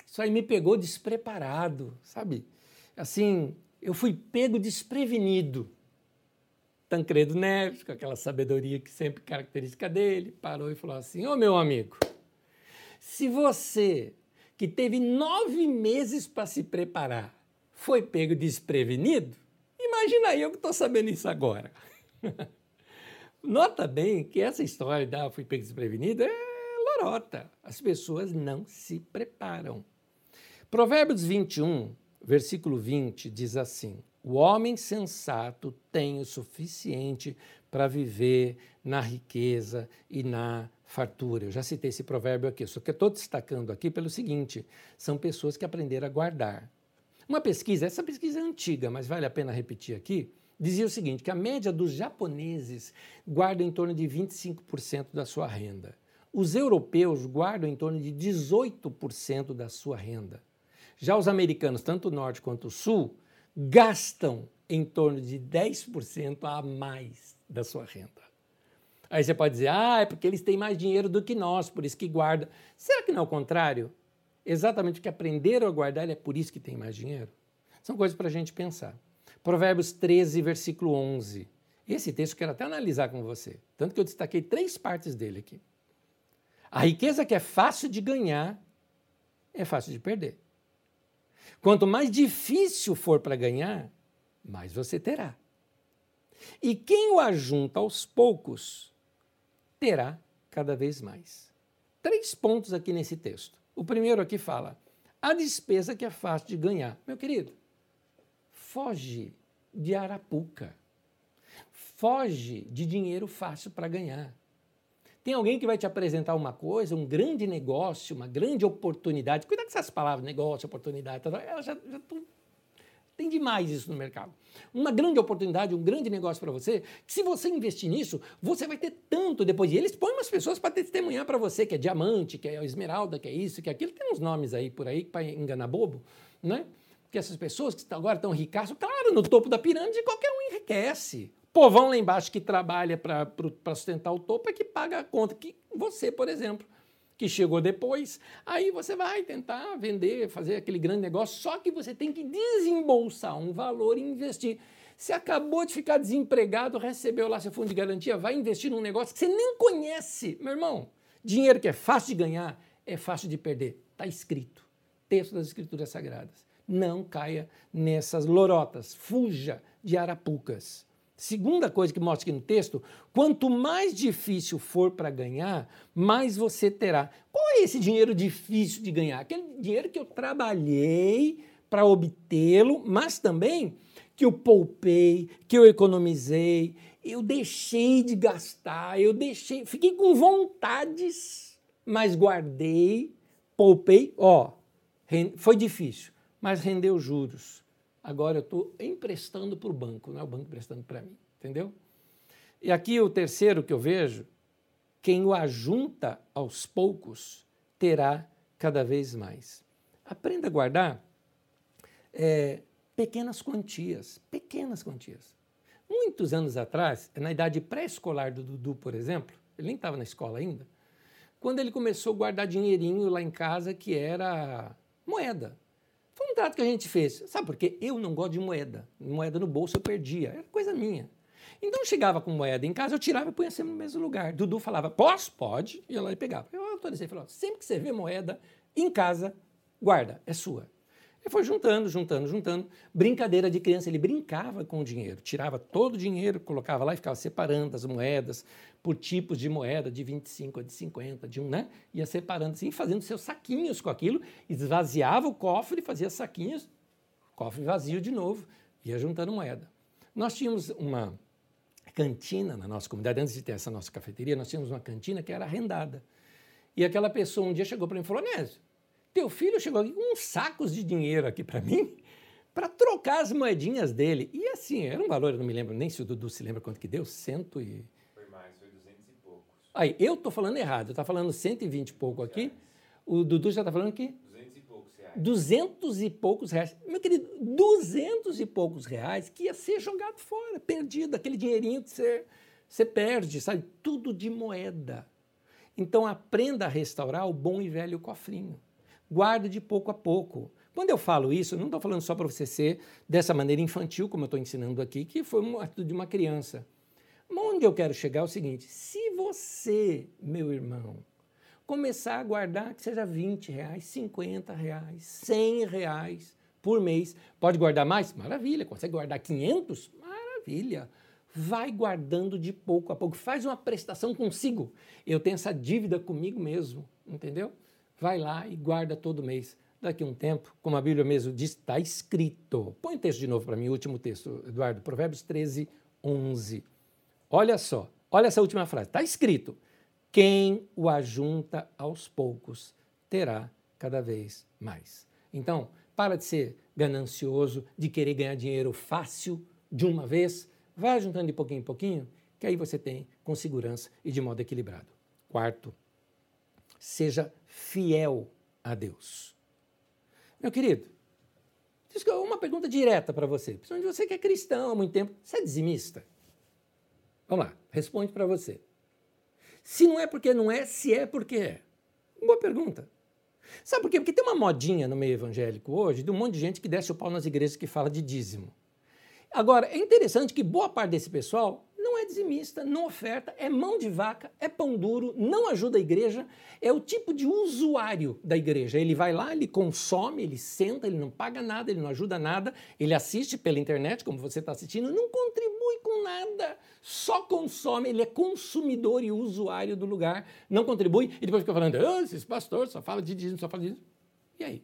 Speaker 1: isso aí me pegou despreparado, sabe? Assim, eu fui pego desprevenido. Tancredo Neves, com aquela sabedoria que sempre característica dele, parou e falou assim: Ô oh, meu amigo, se você que teve nove meses para se preparar, foi pego desprevenido? Imagina eu que estou sabendo isso agora. [laughs] Nota bem que essa história da fui pego desprevenido é lorota. As pessoas não se preparam. Provérbios 21, versículo 20, diz assim: O homem sensato tem o suficiente para viver na riqueza e na fartura. Eu já citei esse provérbio aqui, só que eu estou destacando aqui pelo seguinte: são pessoas que aprenderam a guardar. Uma pesquisa, essa pesquisa é antiga, mas vale a pena repetir aqui, dizia o seguinte: que a média dos japoneses guarda em torno de 25% da sua renda. Os europeus guardam em torno de 18% da sua renda. Já os americanos, tanto o norte quanto o sul, gastam em torno de 10% a mais da sua renda. Aí você pode dizer, ah, é porque eles têm mais dinheiro do que nós, por isso que guardam. Será que não é o contrário? Exatamente porque aprenderam a guardar, é por isso que tem mais dinheiro? São coisas para a gente pensar. Provérbios 13, versículo 11. Esse texto eu quero até analisar com você, tanto que eu destaquei três partes dele aqui. A riqueza que é fácil de ganhar é fácil de perder. Quanto mais difícil for para ganhar, mais você terá. E quem o ajunta aos poucos terá cada vez mais. Três pontos aqui nesse texto. O primeiro aqui fala: a despesa que é fácil de ganhar. Meu querido, foge de arapuca. Foge de dinheiro fácil para ganhar. Tem alguém que vai te apresentar uma coisa, um grande negócio, uma grande oportunidade. Cuidado com essas palavras, negócio, oportunidade, elas já, já tem demais isso no mercado. Uma grande oportunidade, um grande negócio para você, que se você investir nisso, você vai ter tanto depois. E eles põem umas pessoas para testemunhar para você, que é diamante, que é esmeralda, que é isso, que é aquilo. Tem uns nomes aí por aí para enganar bobo, né? Porque essas pessoas que agora estão ricaço, claro, no topo da pirâmide qualquer um enriquece. Povão lá embaixo que trabalha para sustentar o topo é que paga a conta. Que você, por exemplo que chegou depois, aí você vai tentar vender, fazer aquele grande negócio, só que você tem que desembolsar um valor e investir. Você acabou de ficar desempregado, recebeu lá seu fundo de garantia, vai investir num negócio que você nem conhece. Meu irmão, dinheiro que é fácil de ganhar, é fácil de perder. Está escrito. Texto das Escrituras Sagradas. Não caia nessas lorotas. Fuja de arapucas. Segunda coisa que mostra aqui no texto: quanto mais difícil for para ganhar, mais você terá. Qual é esse dinheiro difícil de ganhar? Aquele dinheiro que eu trabalhei para obtê-lo, mas também que eu poupei, que eu economizei, eu deixei de gastar, eu deixei, fiquei com vontades, mas guardei, poupei, ó, foi difícil, mas rendeu juros agora eu estou emprestando para o banco, não é o banco emprestando para mim, entendeu? E aqui o terceiro que eu vejo, quem o ajunta aos poucos terá cada vez mais. Aprenda a guardar é, pequenas quantias, pequenas quantias. Muitos anos atrás, na idade pré-escolar do Dudu, por exemplo, ele nem estava na escola ainda, quando ele começou a guardar dinheirinho lá em casa que era moeda, foi um trato que a gente fez. Sabe por quê? Eu não gosto de moeda. Moeda no bolso eu perdia. Era coisa minha. Então chegava com moeda em casa, eu tirava e punha sempre no mesmo lugar. Dudu falava, posso? Pode. E ela pegava. Eu autorizei, falou, sempre que você vê moeda em casa, guarda, é sua. Ele foi juntando, juntando, juntando. Brincadeira de criança, ele brincava com o dinheiro, tirava todo o dinheiro, colocava lá e ficava separando as moedas por tipos de moeda, de 25, de 50, de um, né? Ia separando assim, fazendo seus saquinhos com aquilo, esvaziava o cofre, fazia saquinhos, cofre vazio de novo, ia juntando moeda. Nós tínhamos uma cantina na nossa comunidade, antes de ter essa nossa cafeteria, nós tínhamos uma cantina que era arrendada. E aquela pessoa um dia chegou para mim e falou: Nésio, teu filho chegou aqui com uns sacos de dinheiro aqui para mim, para trocar as moedinhas dele. E assim, era um valor, eu não me lembro nem se o Dudu se lembra quanto que deu, cento e...
Speaker 2: Foi mais, foi duzentos e poucos.
Speaker 1: Aí, eu estou falando errado, está falando cento e vinte e pouco aqui, o Dudu já está falando que...
Speaker 2: Duzentos e poucos reais.
Speaker 1: Duzentos e poucos reais. Meu querido, duzentos e poucos reais que ia ser jogado fora, perdido, aquele dinheirinho que você, você perde, sabe? Tudo de moeda. Então aprenda a restaurar o bom e velho cofrinho guarde de pouco a pouco. Quando eu falo isso, não estou falando só para você ser dessa maneira infantil, como eu estou ensinando aqui, que foi uma atitude de uma criança. Onde eu quero chegar é o seguinte: se você, meu irmão, começar a guardar que seja 20 reais, 50 reais, 100 reais por mês, pode guardar mais? Maravilha. Consegue guardar 500? Maravilha. Vai guardando de pouco a pouco. Faz uma prestação consigo. Eu tenho essa dívida comigo mesmo, entendeu? Vai lá e guarda todo mês. Daqui a um tempo, como a Bíblia mesmo diz, está escrito. Põe o texto de novo para mim, o último texto, Eduardo, Provérbios 13, 11. Olha só, olha essa última frase. Está escrito: quem o ajunta aos poucos terá cada vez mais. Então, para de ser ganancioso, de querer ganhar dinheiro fácil de uma vez, vai juntando de pouquinho em pouquinho, que aí você tem com segurança e de modo equilibrado. Quarto, seja fiel a Deus. Meu querido, uma pergunta direta para você, principalmente você que é cristão há muito tempo, você é dizimista? Vamos lá, responde para você. Se não é porque não é, se é porque é. Boa pergunta. Sabe por quê? Porque tem uma modinha no meio evangélico hoje de um monte de gente que desce o pau nas igrejas que fala de dízimo. Agora, é interessante que boa parte desse pessoal é dizimista, não oferta, é mão de vaca, é pão duro, não ajuda a igreja, é o tipo de usuário da igreja. Ele vai lá, ele consome, ele senta, ele não paga nada, ele não ajuda nada, ele assiste pela internet, como você está assistindo, não contribui com nada, só consome, ele é consumidor e usuário do lugar, não contribui, e depois fica falando, oh, esses pastores só falam de dízimo, só falam de dízimo. E aí?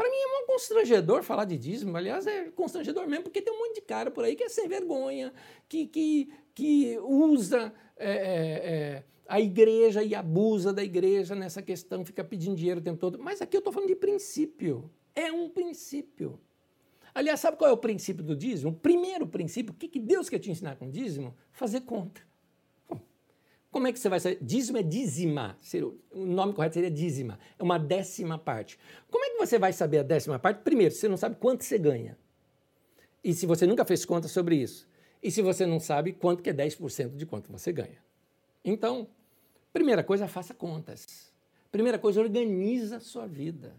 Speaker 1: Para mim é um constrangedor falar de dízimo. Aliás, é constrangedor mesmo, porque tem um monte de cara por aí que é sem vergonha, que, que, que usa é, é, é a igreja e abusa da igreja nessa questão, fica pedindo dinheiro o tempo todo. Mas aqui eu estou falando de princípio. É um princípio. Aliás, sabe qual é o princípio do dízimo? O primeiro princípio, o que, que Deus quer te ensinar com dízimo? Fazer conta. Como é que você vai saber? Dízimo é dizimar. O nome correto seria dízima. É uma décima parte. Como é que você vai saber a décima parte? Primeiro, você não sabe quanto você ganha. E se você nunca fez conta sobre isso. E se você não sabe quanto que é 10% de quanto você ganha. Então, primeira coisa, faça contas. Primeira coisa, organiza a sua vida.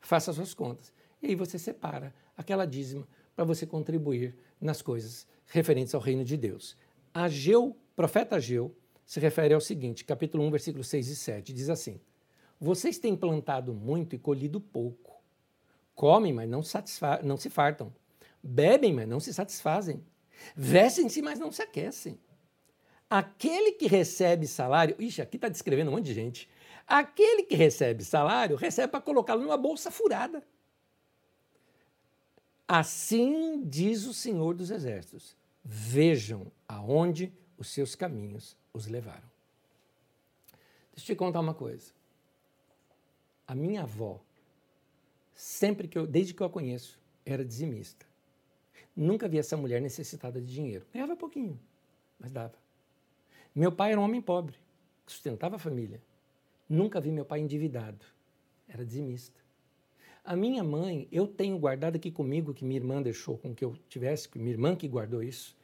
Speaker 1: Faça suas contas. E aí você separa aquela dízima para você contribuir nas coisas referentes ao reino de Deus. Ageu, profeta Ageu, se refere ao seguinte, capítulo 1, versículos 6 e 7, diz assim: Vocês têm plantado muito e colhido pouco. Comem, mas não, não se fartam. Bebem, mas não se satisfazem. Vestem-se, mas não se aquecem. Aquele que recebe salário, ixi, aqui está descrevendo um monte de gente. Aquele que recebe salário, recebe para colocá-lo numa bolsa furada. Assim diz o Senhor dos Exércitos: vejam aonde os seus caminhos os levaram. Deixa eu te contar uma coisa. A minha avó, sempre que eu, desde que eu a conheço, era dizimista. Nunca vi essa mulher necessitada de dinheiro. Ganhava pouquinho, mas dava. Meu pai era um homem pobre, sustentava a família. Nunca vi meu pai endividado. Era dizimista. A minha mãe, eu tenho guardado aqui comigo, que minha irmã deixou com que eu tivesse, que minha irmã que guardou isso.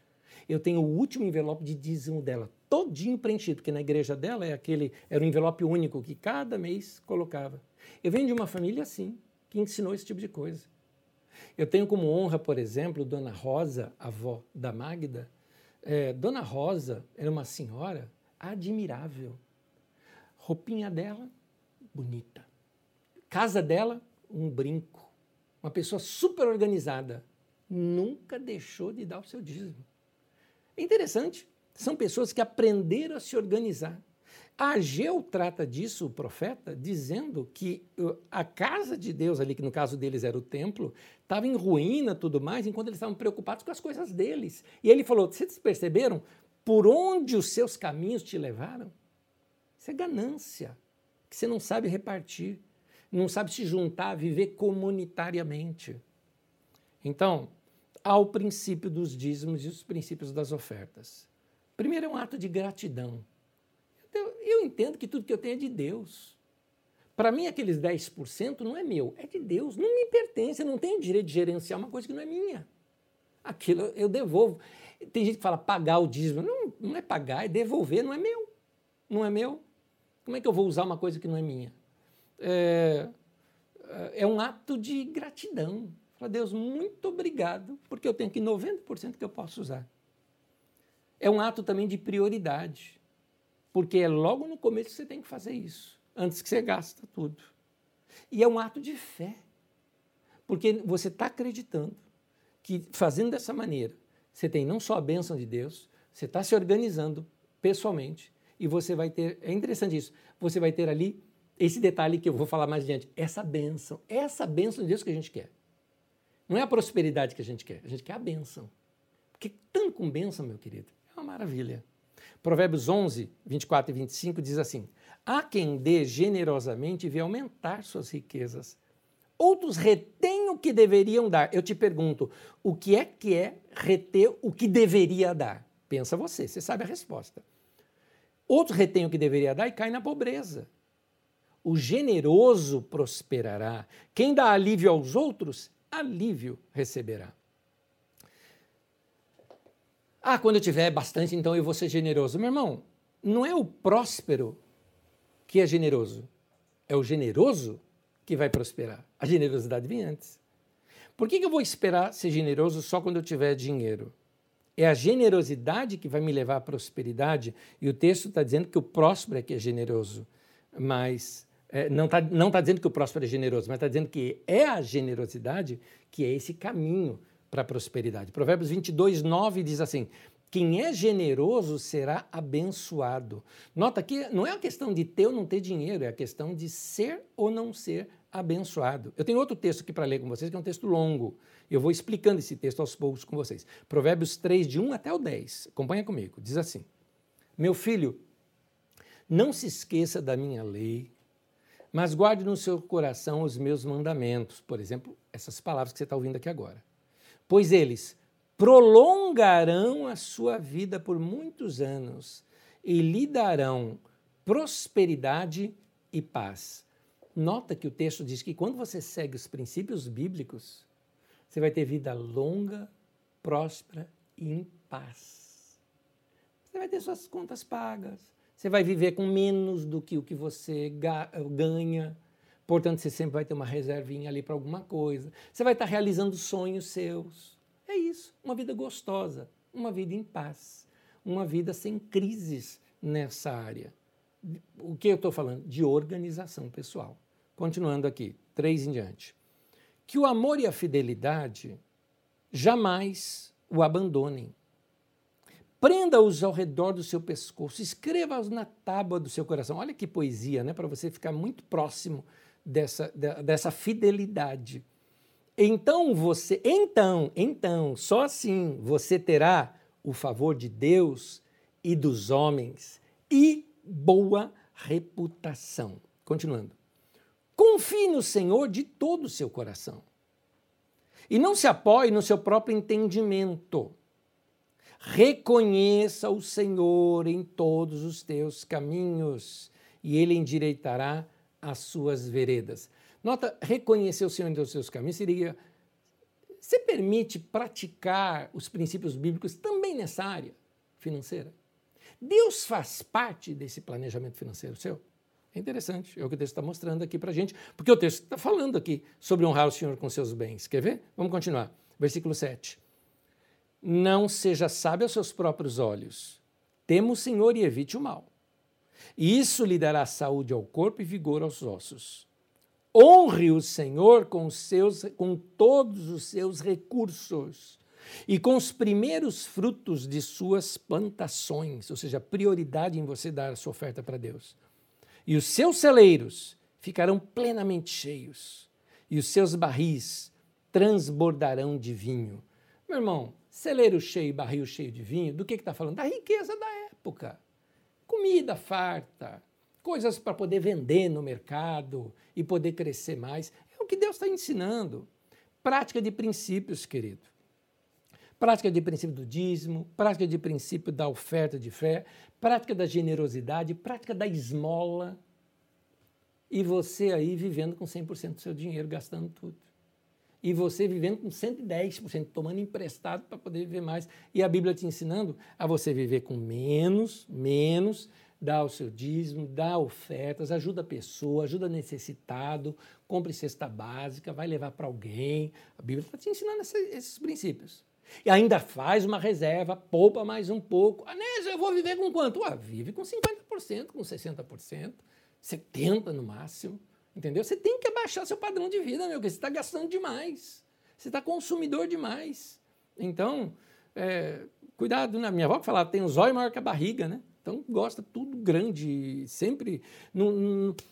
Speaker 1: Eu tenho o último envelope de dízimo dela, todinho preenchido, porque na igreja dela é aquele, era um envelope único que cada mês colocava. Eu venho de uma família assim, que ensinou esse tipo de coisa. Eu tenho como honra, por exemplo, Dona Rosa, avó da Magda. É, Dona Rosa era uma senhora admirável. Roupinha dela, bonita. Casa dela, um brinco. Uma pessoa super organizada. Nunca deixou de dar o seu dízimo. É interessante. São pessoas que aprenderam a se organizar. Ageu trata disso, o profeta, dizendo que uh, a casa de Deus, ali, que no caso deles era o templo, estava em ruína tudo mais, enquanto eles estavam preocupados com as coisas deles. E ele falou: vocês perceberam por onde os seus caminhos te levaram? Isso é ganância, que você não sabe repartir, não sabe se juntar, viver comunitariamente. Então, há o princípio dos dízimos e os princípios das ofertas. Primeiro é um ato de gratidão. Eu, eu entendo que tudo que eu tenho é de Deus. Para mim, aqueles 10% não é meu, é de Deus. Não me pertence, eu não tenho direito de gerenciar uma coisa que não é minha. Aquilo eu devolvo. Tem gente que fala pagar o dízimo. Não, não é pagar, é devolver, não é meu. Não é meu. Como é que eu vou usar uma coisa que não é minha? É, é um ato de gratidão. Fala, Deus, muito obrigado, porque eu tenho aqui 90% que eu posso usar. É um ato também de prioridade, porque é logo no começo que você tem que fazer isso, antes que você gasta tudo. E é um ato de fé, porque você está acreditando que fazendo dessa maneira, você tem não só a bênção de Deus, você está se organizando pessoalmente e você vai ter, é interessante isso, você vai ter ali esse detalhe que eu vou falar mais adiante, essa bênção, essa bênção de Deus que a gente quer. Não é a prosperidade que a gente quer, a gente quer a bênção. Porque tanto com bênção, meu querido, maravilha. Provérbios 11, 24 e 25 diz assim: Há quem dê generosamente e vê aumentar suas riquezas. Outros retêm o que deveriam dar. Eu te pergunto, o que é que é reter o que deveria dar? Pensa você, você sabe a resposta. Outros retêm o que deveria dar e caem na pobreza. O generoso prosperará. Quem dá alívio aos outros, alívio receberá. Ah, quando eu tiver bastante, então eu vou ser generoso. Meu irmão, não é o próspero que é generoso, é o generoso que vai prosperar. A generosidade vem antes. Por que, que eu vou esperar ser generoso só quando eu tiver dinheiro? É a generosidade que vai me levar à prosperidade, e o texto está dizendo que o próspero é que é generoso, mas é, não está não tá dizendo que o próspero é generoso, mas está dizendo que é a generosidade que é esse caminho para a prosperidade. Provérbios 22, 9 diz assim: quem é generoso será abençoado. Nota que não é a questão de ter ou não ter dinheiro, é a questão de ser ou não ser abençoado. Eu tenho outro texto aqui para ler com vocês, que é um texto longo. Eu vou explicando esse texto aos poucos com vocês. Provérbios 3, de 1 até o 10. Acompanha comigo. Diz assim: Meu filho, não se esqueça da minha lei, mas guarde no seu coração os meus mandamentos. Por exemplo, essas palavras que você está ouvindo aqui agora. Pois eles prolongarão a sua vida por muitos anos e lhe darão prosperidade e paz. Nota que o texto diz que quando você segue os princípios bíblicos, você vai ter vida longa, próspera e em paz. Você vai ter suas contas pagas, você vai viver com menos do que o que você ganha. Portanto, você sempre vai ter uma reservinha ali para alguma coisa. Você vai estar realizando sonhos seus. É isso, uma vida gostosa, uma vida em paz, uma vida sem crises nessa área. O que eu estou falando? De organização pessoal. Continuando aqui, três em diante. Que o amor e a fidelidade jamais o abandonem. Prenda-os ao redor do seu pescoço, escreva-os na tábua do seu coração. Olha que poesia, né? Para você ficar muito próximo dessa, dessa fidelidade. Então você, então, então, só assim você terá o favor de Deus e dos homens e boa reputação. Continuando. Confie no Senhor de todo o seu coração. E não se apoie no seu próprio entendimento. Reconheça o Senhor em todos os teus caminhos, e ele endireitará as suas veredas. Nota, reconhecer o Senhor em todos os seus caminhos seria. Você permite praticar os princípios bíblicos também nessa área financeira? Deus faz parte desse planejamento financeiro seu? É interessante, é o que o texto está mostrando aqui para gente, porque o texto está falando aqui sobre honrar o Senhor com seus bens. Quer ver? Vamos continuar. Versículo 7. Não seja sábio aos seus próprios olhos. Temo o Senhor e evite o mal. E isso lhe dará saúde ao corpo e vigor aos ossos. Honre o Senhor com, seus, com todos os seus recursos e com os primeiros frutos de suas plantações, ou seja, prioridade em você dar a sua oferta para Deus. E os seus celeiros ficarão plenamente cheios, e os seus barris transbordarão de vinho. Meu irmão, celeiro cheio, barril cheio de vinho, do que está falando? Da riqueza da época. Comida farta, coisas para poder vender no mercado e poder crescer mais. É o que Deus está ensinando. Prática de princípios, querido prática de princípio do dízimo, prática de princípio da oferta de fé, prática da generosidade, prática da esmola. E você aí vivendo com 100% do seu dinheiro, gastando tudo. E você vivendo com 110%, tomando emprestado para poder viver mais. E a Bíblia te ensinando a você viver com menos, menos, dá o seu dízimo, dá ofertas, ajuda a pessoa, ajuda necessitado, compre cesta básica, vai levar para alguém. A Bíblia está te ensinando esses princípios. E ainda faz uma reserva, poupa mais um pouco. Anésio, eu vou viver com quanto? Ah, vive com 50%, com 60%, 70% no máximo. Entendeu? Você tem que abaixar seu padrão de vida, meu, porque você está gastando demais. Você está consumidor demais. Então, é, cuidado, né? Minha avó falava, tem um zóio maior que a barriga, né? Então gosta tudo grande, sempre. Não,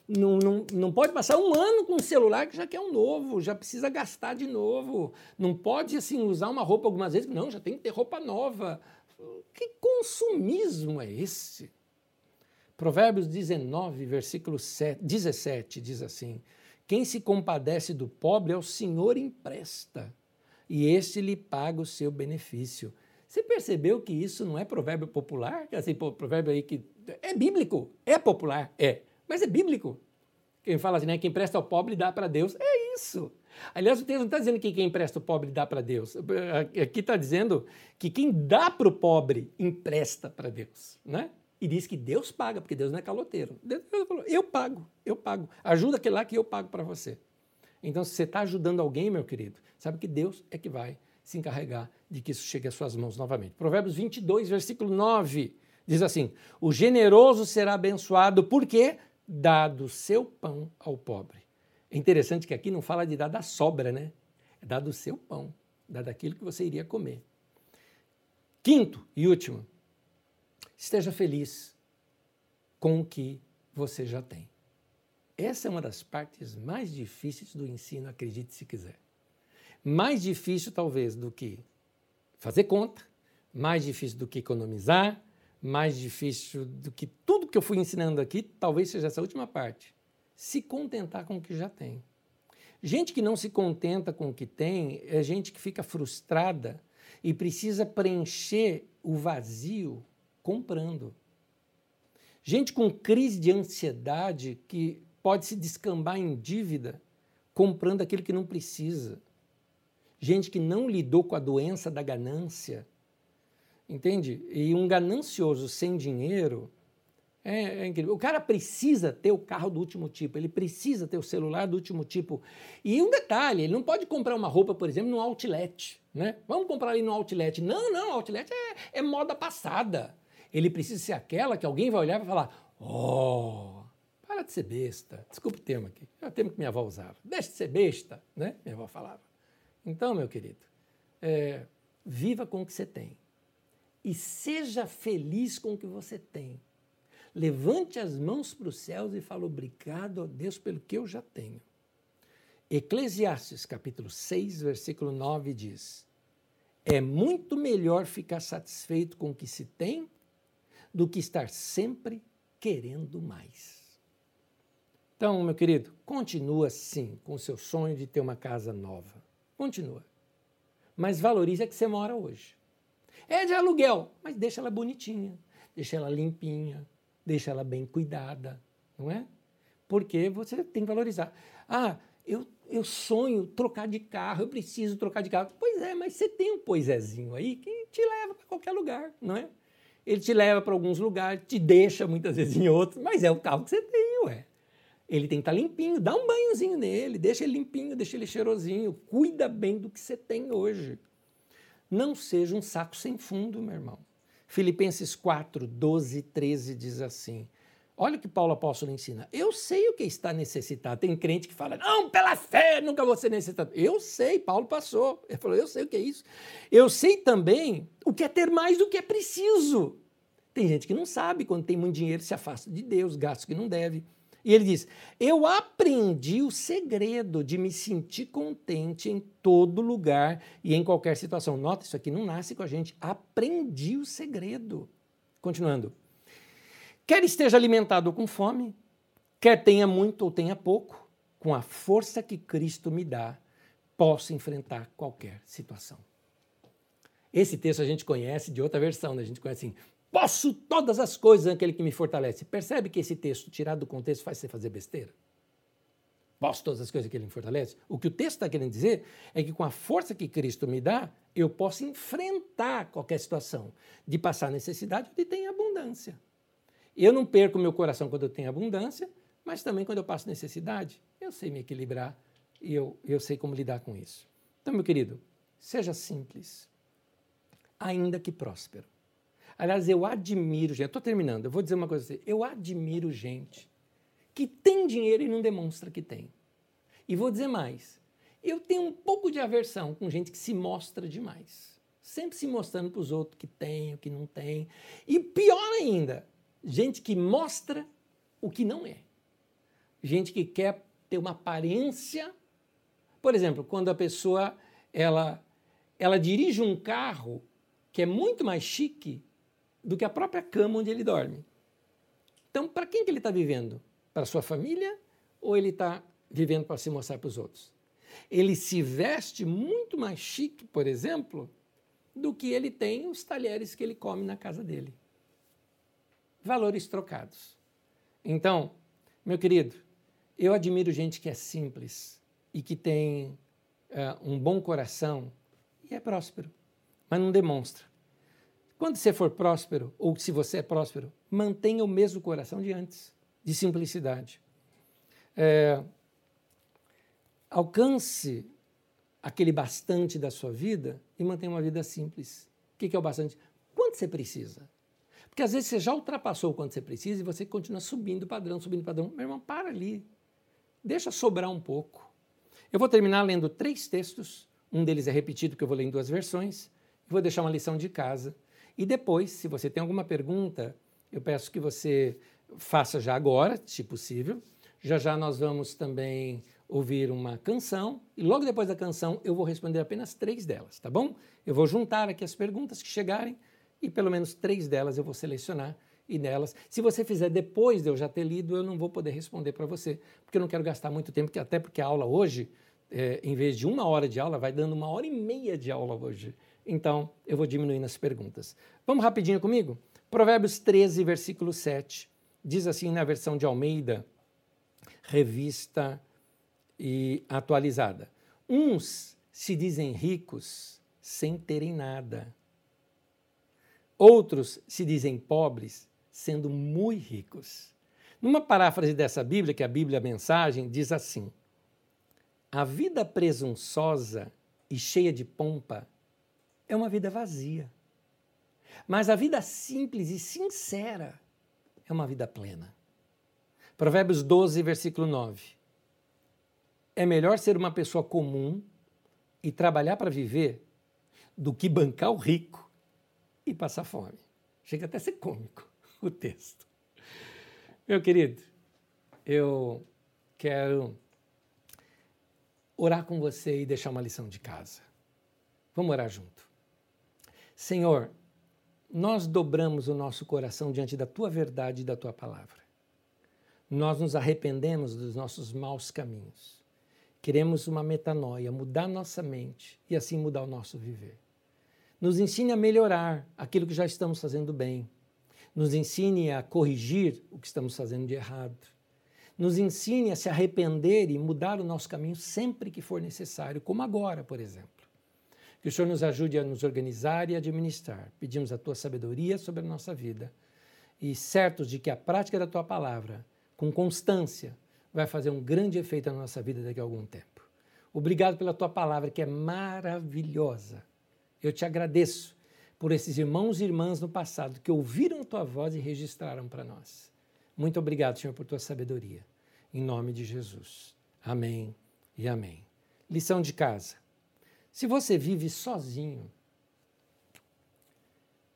Speaker 1: não, não, não pode passar um ano com um celular que já quer um novo, já precisa gastar de novo. Não pode assim usar uma roupa algumas vezes, não, já tem que ter roupa nova. Que consumismo é esse? Provérbios 19, versículo 7, 17 diz assim: Quem se compadece do pobre ao Senhor empresta, e este lhe paga o seu benefício. Você percebeu que isso não é provérbio popular? Assim, provérbio aí que é bíblico, é popular, é, mas é bíblico. Quem fala assim, né? Quem presta ao pobre dá para Deus. É isso. Aliás, o texto não está dizendo que quem empresta ao pobre dá para Deus. Aqui está dizendo que quem dá para o pobre empresta para Deus. Né? E diz que Deus paga, porque Deus não é caloteiro. Deus falou, eu pago, eu pago. Ajuda aquele lá que eu pago para você. Então, se você está ajudando alguém, meu querido, sabe que Deus é que vai se encarregar de que isso chegue às suas mãos novamente. Provérbios 22, versículo 9, diz assim: O generoso será abençoado porque dá do seu pão ao pobre. É interessante que aqui não fala de dar da sobra, né? É dar do seu pão, dar daquilo que você iria comer. Quinto e último, esteja feliz com o que você já tem. essa é uma das partes mais difíceis do ensino, acredite se quiser. Mais difícil, talvez, do que fazer conta, mais difícil do que economizar, mais difícil do que tudo que eu fui ensinando aqui, talvez seja essa última parte. Se contentar com o que já tem. Gente que não se contenta com o que tem é gente que fica frustrada e precisa preencher o vazio comprando. Gente com crise de ansiedade que pode se descambar em dívida comprando aquilo que não precisa. Gente que não lidou com a doença da ganância. Entende? E um ganancioso sem dinheiro é, é, incrível. O cara precisa ter o carro do último tipo, ele precisa ter o celular do último tipo. E um detalhe, ele não pode comprar uma roupa, por exemplo, no outlet. Né? Vamos comprar ali no outlet. Não, não, outlet é, é moda passada. Ele precisa ser aquela que alguém vai olhar e vai falar: Oh, para de ser besta. Desculpa o termo aqui. É o termo que minha avó usava. Deixa de ser besta, né? Minha avó falava. Então, meu querido, é, viva com o que você tem. E seja feliz com o que você tem. Levante as mãos para os céus e fale obrigado a Deus pelo que eu já tenho. Eclesiastes capítulo 6, versículo 9 diz: É muito melhor ficar satisfeito com o que se tem do que estar sempre querendo mais. Então, meu querido, continua sim com o seu sonho de ter uma casa nova. Continua. Mas valorize a que você mora hoje. É de aluguel, mas deixa ela bonitinha, deixa ela limpinha, deixa ela bem cuidada, não é? Porque você tem que valorizar. Ah, eu, eu sonho trocar de carro, eu preciso trocar de carro. Pois é, mas você tem um poisézinho aí que te leva para qualquer lugar, não é? Ele te leva para alguns lugares, te deixa muitas vezes em outros, mas é o carro que você tem, ué. Ele tem que estar tá limpinho, dá um banhozinho nele, deixa ele limpinho, deixa ele cheirosinho, cuida bem do que você tem hoje. Não seja um saco sem fundo, meu irmão. Filipenses 4, 12 13 diz assim: Olha o que Paulo apóstolo ensina. Eu sei o que está necessitado. Tem crente que fala, não, pela fé nunca vou ser necessitado. Eu sei, Paulo passou. Ele falou, eu sei o que é isso. Eu sei também o que é ter mais do que é preciso. Tem gente que não sabe, quando tem muito dinheiro, se afasta de Deus, gastos que não deve. E ele diz: Eu aprendi o segredo de me sentir contente em todo lugar e em qualquer situação. Nota, isso aqui não nasce com a gente. Aprendi o segredo. Continuando. Quer esteja alimentado com fome, quer tenha muito ou tenha pouco, com a força que Cristo me dá, posso enfrentar qualquer situação. Esse texto a gente conhece de outra versão, né? a gente conhece assim: posso todas as coisas naquele que me fortalece. Percebe que esse texto, tirado do contexto, faz você fazer besteira? Posso todas as coisas que ele me fortalece? O que o texto está querendo dizer é que com a força que Cristo me dá, eu posso enfrentar qualquer situação, de passar necessidade ou de ter abundância. Eu não perco meu coração quando eu tenho abundância, mas também quando eu passo necessidade, eu sei me equilibrar e eu, eu sei como lidar com isso. Então, meu querido, seja simples, ainda que próspero. Aliás, eu admiro gente, estou terminando, eu vou dizer uma coisa assim, eu admiro gente que tem dinheiro e não demonstra que tem. E vou dizer mais, eu tenho um pouco de aversão com gente que se mostra demais. Sempre se mostrando para os outros que tem, o que não tem. E pior ainda, gente que mostra o que não é. Gente que quer ter uma aparência. Por exemplo, quando a pessoa ela, ela dirige um carro que é muito mais chique do que a própria cama onde ele dorme. Então, para quem que ele está vivendo? Para sua família ou ele está vivendo para se mostrar para os outros? Ele se veste muito mais chique, por exemplo, do que ele tem os talheres que ele come na casa dele valores trocados. Então, meu querido, eu admiro gente que é simples e que tem uh, um bom coração e é próspero, mas não demonstra. Quando você for próspero, ou se você é próspero, mantenha o mesmo coração de antes, de simplicidade. É, alcance aquele bastante da sua vida e mantenha uma vida simples. O que é o bastante? Quanto você precisa? Porque às vezes você já ultrapassou o quanto você precisa e você continua subindo o padrão, subindo o padrão. Meu irmão, para ali. Deixa sobrar um pouco. Eu vou terminar lendo três textos. Um deles é repetido, que eu vou ler em duas versões. Vou deixar uma lição de casa. E depois, se você tem alguma pergunta, eu peço que você faça já agora, se possível. Já já nós vamos também ouvir uma canção e logo depois da canção eu vou responder apenas três delas, tá bom? Eu vou juntar aqui as perguntas que chegarem e pelo menos três delas eu vou selecionar e nelas, se você fizer depois de eu já ter lido, eu não vou poder responder para você, porque eu não quero gastar muito tempo, até porque a aula hoje, é, em vez de uma hora de aula, vai dando uma hora e meia de aula hoje. Então, eu vou diminuindo as perguntas. Vamos rapidinho comigo? Provérbios 13, versículo 7, diz assim na versão de Almeida, revista e atualizada. Uns se dizem ricos sem terem nada. Outros se dizem pobres sendo muito ricos. Numa paráfrase dessa Bíblia, que é a Bíblia Mensagem, diz assim: A vida presunçosa e cheia de pompa é uma vida vazia. Mas a vida simples e sincera é uma vida plena. Provérbios 12, versículo 9. É melhor ser uma pessoa comum e trabalhar para viver do que bancar o rico e passar fome. Chega até a ser cômico [laughs] o texto. Meu querido, eu quero orar com você e deixar uma lição de casa. Vamos orar junto. Senhor, nós dobramos o nosso coração diante da tua verdade e da tua palavra. Nós nos arrependemos dos nossos maus caminhos. Queremos uma metanoia, mudar nossa mente e assim mudar o nosso viver. Nos ensine a melhorar aquilo que já estamos fazendo bem nos ensine a corrigir o que estamos fazendo de errado, nos ensine a se arrepender e mudar o nosso caminho sempre que for necessário, como agora, por exemplo. Que o Senhor nos ajude a nos organizar e administrar. Pedimos a tua sabedoria sobre a nossa vida e certos de que a prática da tua palavra, com constância, vai fazer um grande efeito na nossa vida daqui a algum tempo. Obrigado pela tua palavra, que é maravilhosa. Eu te agradeço por esses irmãos e irmãs no passado que ouviram tua voz e registraram para nós. Muito obrigado, Senhor, por tua sabedoria. Em nome de Jesus. Amém e amém. Lição de casa. Se você vive sozinho,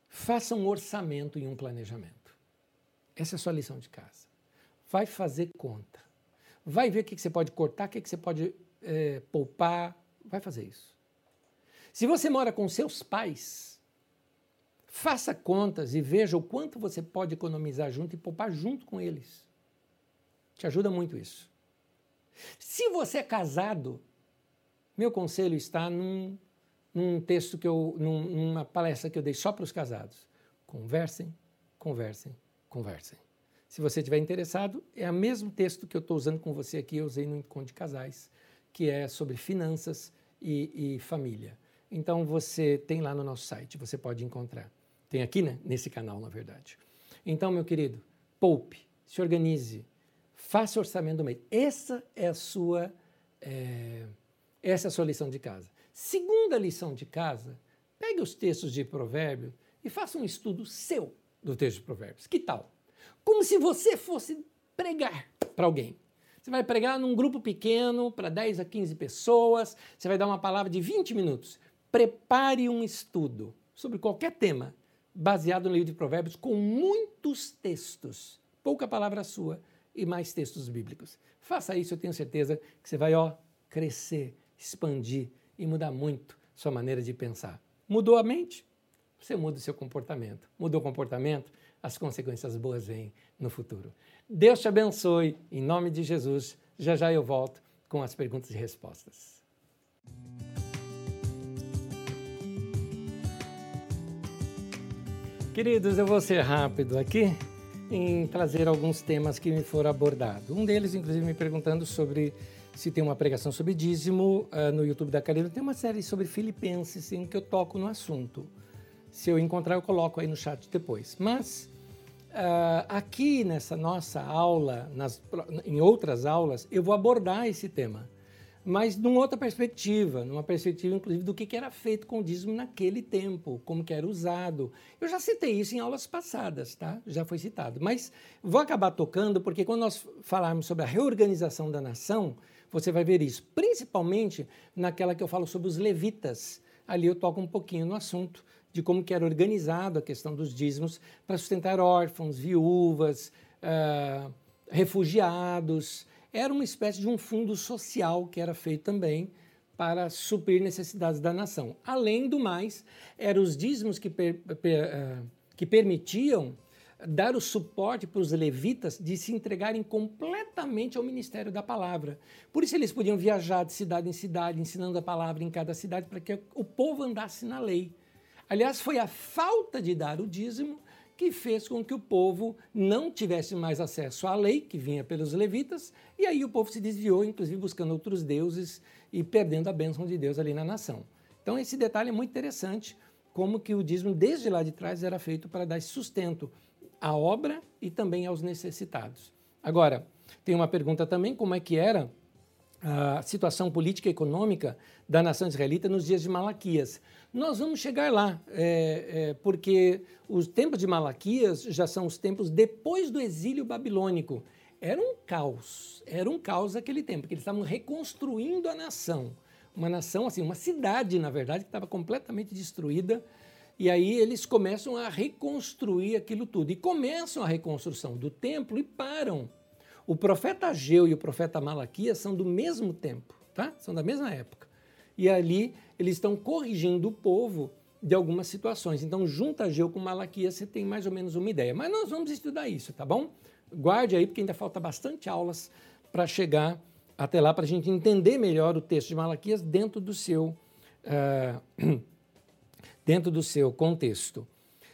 Speaker 1: faça um orçamento e um planejamento. Essa é a sua lição de casa. Vai fazer conta. Vai ver o que você pode cortar, o que você pode é, poupar. Vai fazer isso. Se você mora com seus pais, Faça contas e veja o quanto você pode economizar junto e poupar junto com eles. Te ajuda muito isso. Se você é casado, meu conselho está num, num texto que eu, num, numa palestra que eu dei só para os casados. Conversem, conversem, conversem. Se você estiver interessado, é o mesmo texto que eu estou usando com você aqui, eu usei no encontro de casais, que é sobre finanças e, e família. Então você tem lá no nosso site, você pode encontrar. Tem aqui, né? Nesse canal, na verdade. Então, meu querido, poupe, se organize, faça orçamento do mês. Essa é a sua, é, essa é a sua lição de casa. Segunda lição de casa, pegue os textos de Provérbios e faça um estudo seu do texto de Provérbios. Que tal? Como se você fosse pregar para alguém. Você vai pregar num grupo pequeno, para 10 a 15 pessoas, você vai dar uma palavra de 20 minutos. Prepare um estudo sobre qualquer tema baseado no livro de Provérbios, com muitos textos, pouca palavra sua e mais textos bíblicos. Faça isso, eu tenho certeza que você vai ó, crescer, expandir e mudar muito sua maneira de pensar. Mudou a mente? Você muda o seu comportamento. Mudou o comportamento? As consequências boas vêm no futuro. Deus te abençoe, em nome de Jesus. Já já eu volto com as perguntas e respostas. Queridos, eu vou ser rápido aqui em trazer alguns temas que me foram abordados. Um deles, inclusive, me perguntando sobre se tem uma pregação sobre dízimo uh, no YouTube da Carina. Tem uma série sobre Filipenses em que eu toco no assunto. Se eu encontrar, eu coloco aí no chat depois. Mas uh, aqui nessa nossa aula, nas, em outras aulas, eu vou abordar esse tema mas numa outra perspectiva, numa perspectiva inclusive do que era feito com o dízimo naquele tempo, como que era usado. Eu já citei isso em aulas passadas, tá? Já foi citado, mas vou acabar tocando porque quando nós falarmos sobre a reorganização da nação, você vai ver isso, principalmente naquela que eu falo sobre os levitas. Ali eu toco um pouquinho no assunto de como que era organizado a questão dos dízimos para sustentar órfãos, viúvas, uh, refugiados, era uma espécie de um fundo social que era feito também para suprir necessidades da nação. Além do mais, eram os dízimos que, per, per, uh, que permitiam dar o suporte para os levitas de se entregarem completamente ao ministério da palavra. Por isso eles podiam viajar de cidade em cidade, ensinando a palavra em cada cidade, para que o povo andasse na lei. Aliás, foi a falta de dar o dízimo que fez com que o povo não tivesse mais acesso à lei que vinha pelos levitas, e aí o povo se desviou, inclusive buscando outros deuses e perdendo a bênção de Deus ali na nação. Então esse detalhe é muito interessante, como que o dízimo desde lá de trás era feito para dar sustento à obra e também aos necessitados. Agora, tem uma pergunta também, como é que era a situação política e econômica da nação israelita nos dias de Malaquias. Nós vamos chegar lá, é, é, porque os tempos de Malaquias já são os tempos depois do exílio babilônico. Era um caos, era um caos aquele tempo, porque eles estavam reconstruindo a nação. Uma nação, assim, uma cidade, na verdade, que estava completamente destruída. E aí eles começam a reconstruir aquilo tudo. E começam a reconstrução do templo e param. O profeta Ageu e o profeta Malaquias são do mesmo tempo, tá? São da mesma época. E ali eles estão corrigindo o povo de algumas situações. Então, junta Ageu com Malaquias, você tem mais ou menos uma ideia. Mas nós vamos estudar isso, tá bom? Guarde aí, porque ainda falta bastante aulas para chegar até lá, para a gente entender melhor o texto de Malaquias dentro do seu, uh, [clears throat] dentro do seu contexto.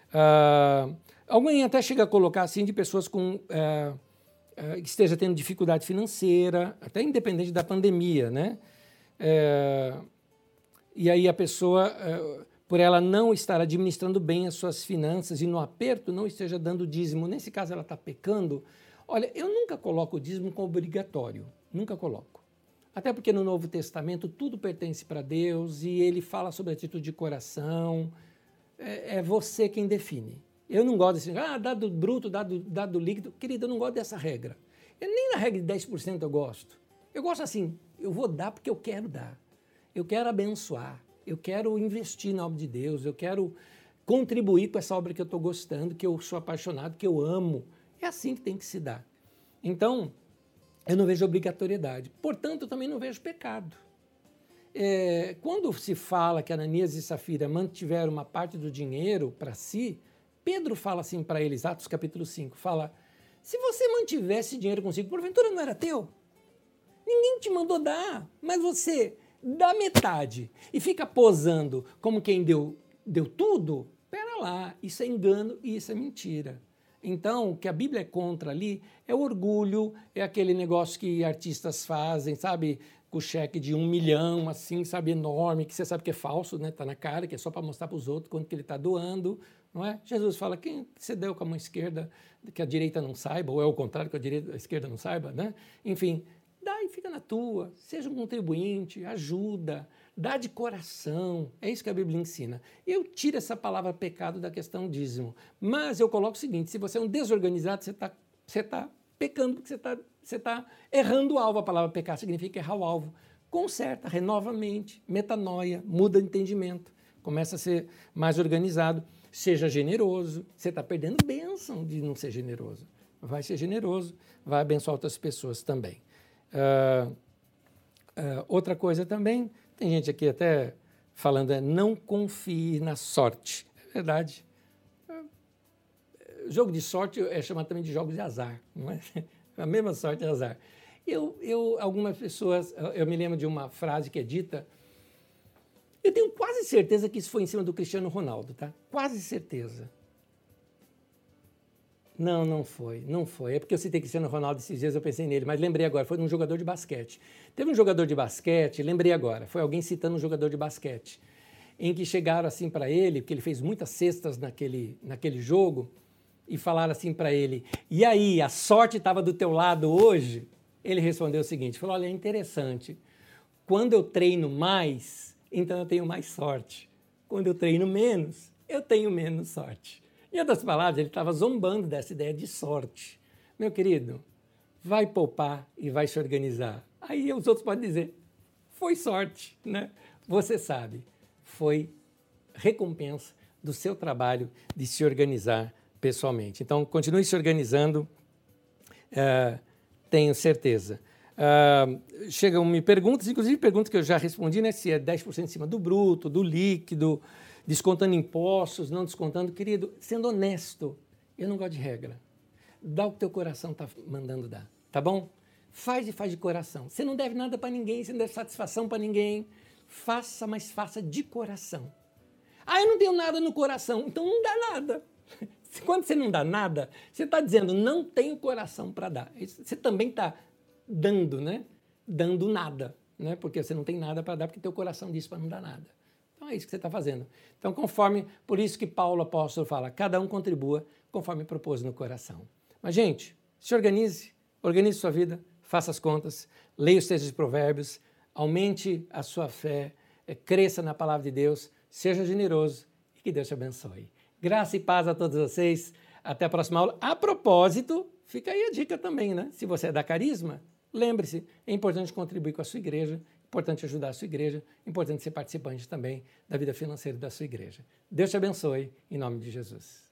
Speaker 1: Uh, alguém até chega a colocar assim de pessoas com uh, que esteja tendo dificuldade financeira, até independente da pandemia, né? e aí a pessoa, eh, por ela não estar administrando bem as suas finanças e no aperto não esteja dando dízimo, nesse caso ela está pecando. Olha, eu nunca coloco o dízimo como obrigatório, nunca coloco. Até porque no Novo Testamento tudo pertence para Deus e ele fala sobre atitude de coração. É, é, você quem define. Eu não gosto assim, ah, dado bruto, dado, dado líquido. Querido, eu não gosto dessa regra. Eu, nem na regra de 10% eu gosto. Eu gosto assim, eu vou dar porque eu quero dar eu quero abençoar, eu quero investir na obra de Deus, eu quero contribuir com essa obra que eu estou gostando, que eu sou apaixonado, que eu amo. É assim que tem que se dar. Então, eu não vejo obrigatoriedade. Portanto, eu também não vejo pecado. É, quando se fala que Ananias e Safira mantiveram uma parte do dinheiro para si, Pedro fala assim para eles, Atos capítulo 5, fala, se você mantivesse dinheiro consigo, porventura não era teu? Ninguém te mandou dar, mas você da metade e fica posando como quem deu, deu tudo, pera lá, isso é engano e isso é mentira. Então, o que a Bíblia é contra ali é o orgulho, é aquele negócio que artistas fazem, sabe? Com cheque de um milhão, assim, sabe? Enorme, que você sabe que é falso, né? Tá na cara, que é só para mostrar para os outros quanto que ele está doando, não é? Jesus fala, quem você deu com a mão esquerda, que a direita não saiba, ou é o contrário, que a, direita, a esquerda não saiba, né? Enfim, dá e fica na tua, seja um contribuinte, ajuda, dá de coração. É isso que a Bíblia ensina. Eu tiro essa palavra pecado da questão dízimo, mas eu coloco o seguinte: se você é um desorganizado, você está você tá pecando, porque você está você tá errando o alvo. A palavra pecar significa errar o alvo. Conserta, renova a mente, metanoia, muda de entendimento, começa a ser mais organizado. Seja generoso. Você está perdendo bênção de não ser generoso. Vai ser generoso, vai abençoar outras pessoas também. Uh, uh, outra coisa também, tem gente aqui até falando, é não confie na sorte. É verdade. Uh, jogo de sorte é chamado também de jogos de azar, não é? [laughs] A mesma sorte é azar. Eu, eu, algumas pessoas, eu me lembro de uma frase que é dita, eu tenho quase certeza que isso foi em cima do Cristiano Ronaldo, tá? Quase certeza. Não, não foi, não foi. É porque eu citei Cristiano Ronaldo esses dias, eu pensei nele, mas lembrei agora, foi um jogador de basquete. Teve um jogador de basquete, lembrei agora, foi alguém citando um jogador de basquete, em que chegaram assim para ele, porque ele fez muitas cestas naquele, naquele jogo, e falaram assim para ele: "E aí, a sorte estava do teu lado hoje?" Ele respondeu o seguinte: falou: "Olha, é interessante. Quando eu treino mais, então eu tenho mais sorte. Quando eu treino menos, eu tenho menos sorte." Em outras palavras, ele estava zombando dessa ideia de sorte. Meu querido, vai poupar e vai se organizar. Aí os outros podem dizer, foi sorte, né? Você sabe, foi recompensa do seu trabalho de se organizar pessoalmente. Então, continue se organizando, uh, tenho certeza. Uh, chegam-me perguntas, inclusive perguntas que eu já respondi, né? Se é 10% em cima do bruto, do líquido, descontando impostos, não descontando. Querido, sendo honesto, eu não gosto de regra. Dá o que teu coração está mandando dar, tá bom? Faz e faz de coração. Você não deve nada para ninguém, você não deve satisfação para ninguém. Faça, mas faça de coração. Ah, eu não tenho nada no coração, então não dá nada. [laughs] Quando você não dá nada, você está dizendo não tenho coração para dar. Você também está dando, né? Dando nada, né? Porque você não tem nada para dar, porque teu coração diz para não dar nada. Então é isso que você está fazendo. Então, conforme, por isso que Paulo apóstolo fala, cada um contribua conforme propôs no coração. Mas, gente, se organize, organize sua vida, faça as contas, leia os textos de provérbios, aumente a sua fé, eh, cresça na palavra de Deus, seja generoso e que Deus te abençoe. Graça e paz a todos vocês. Até a próxima aula. A propósito, fica aí a dica também, né? Se você é da Carisma, lembre-se, é importante contribuir com a sua igreja, importante ajudar a sua igreja, importante ser participante também da vida financeira da sua igreja. Deus te abençoe, em nome de Jesus.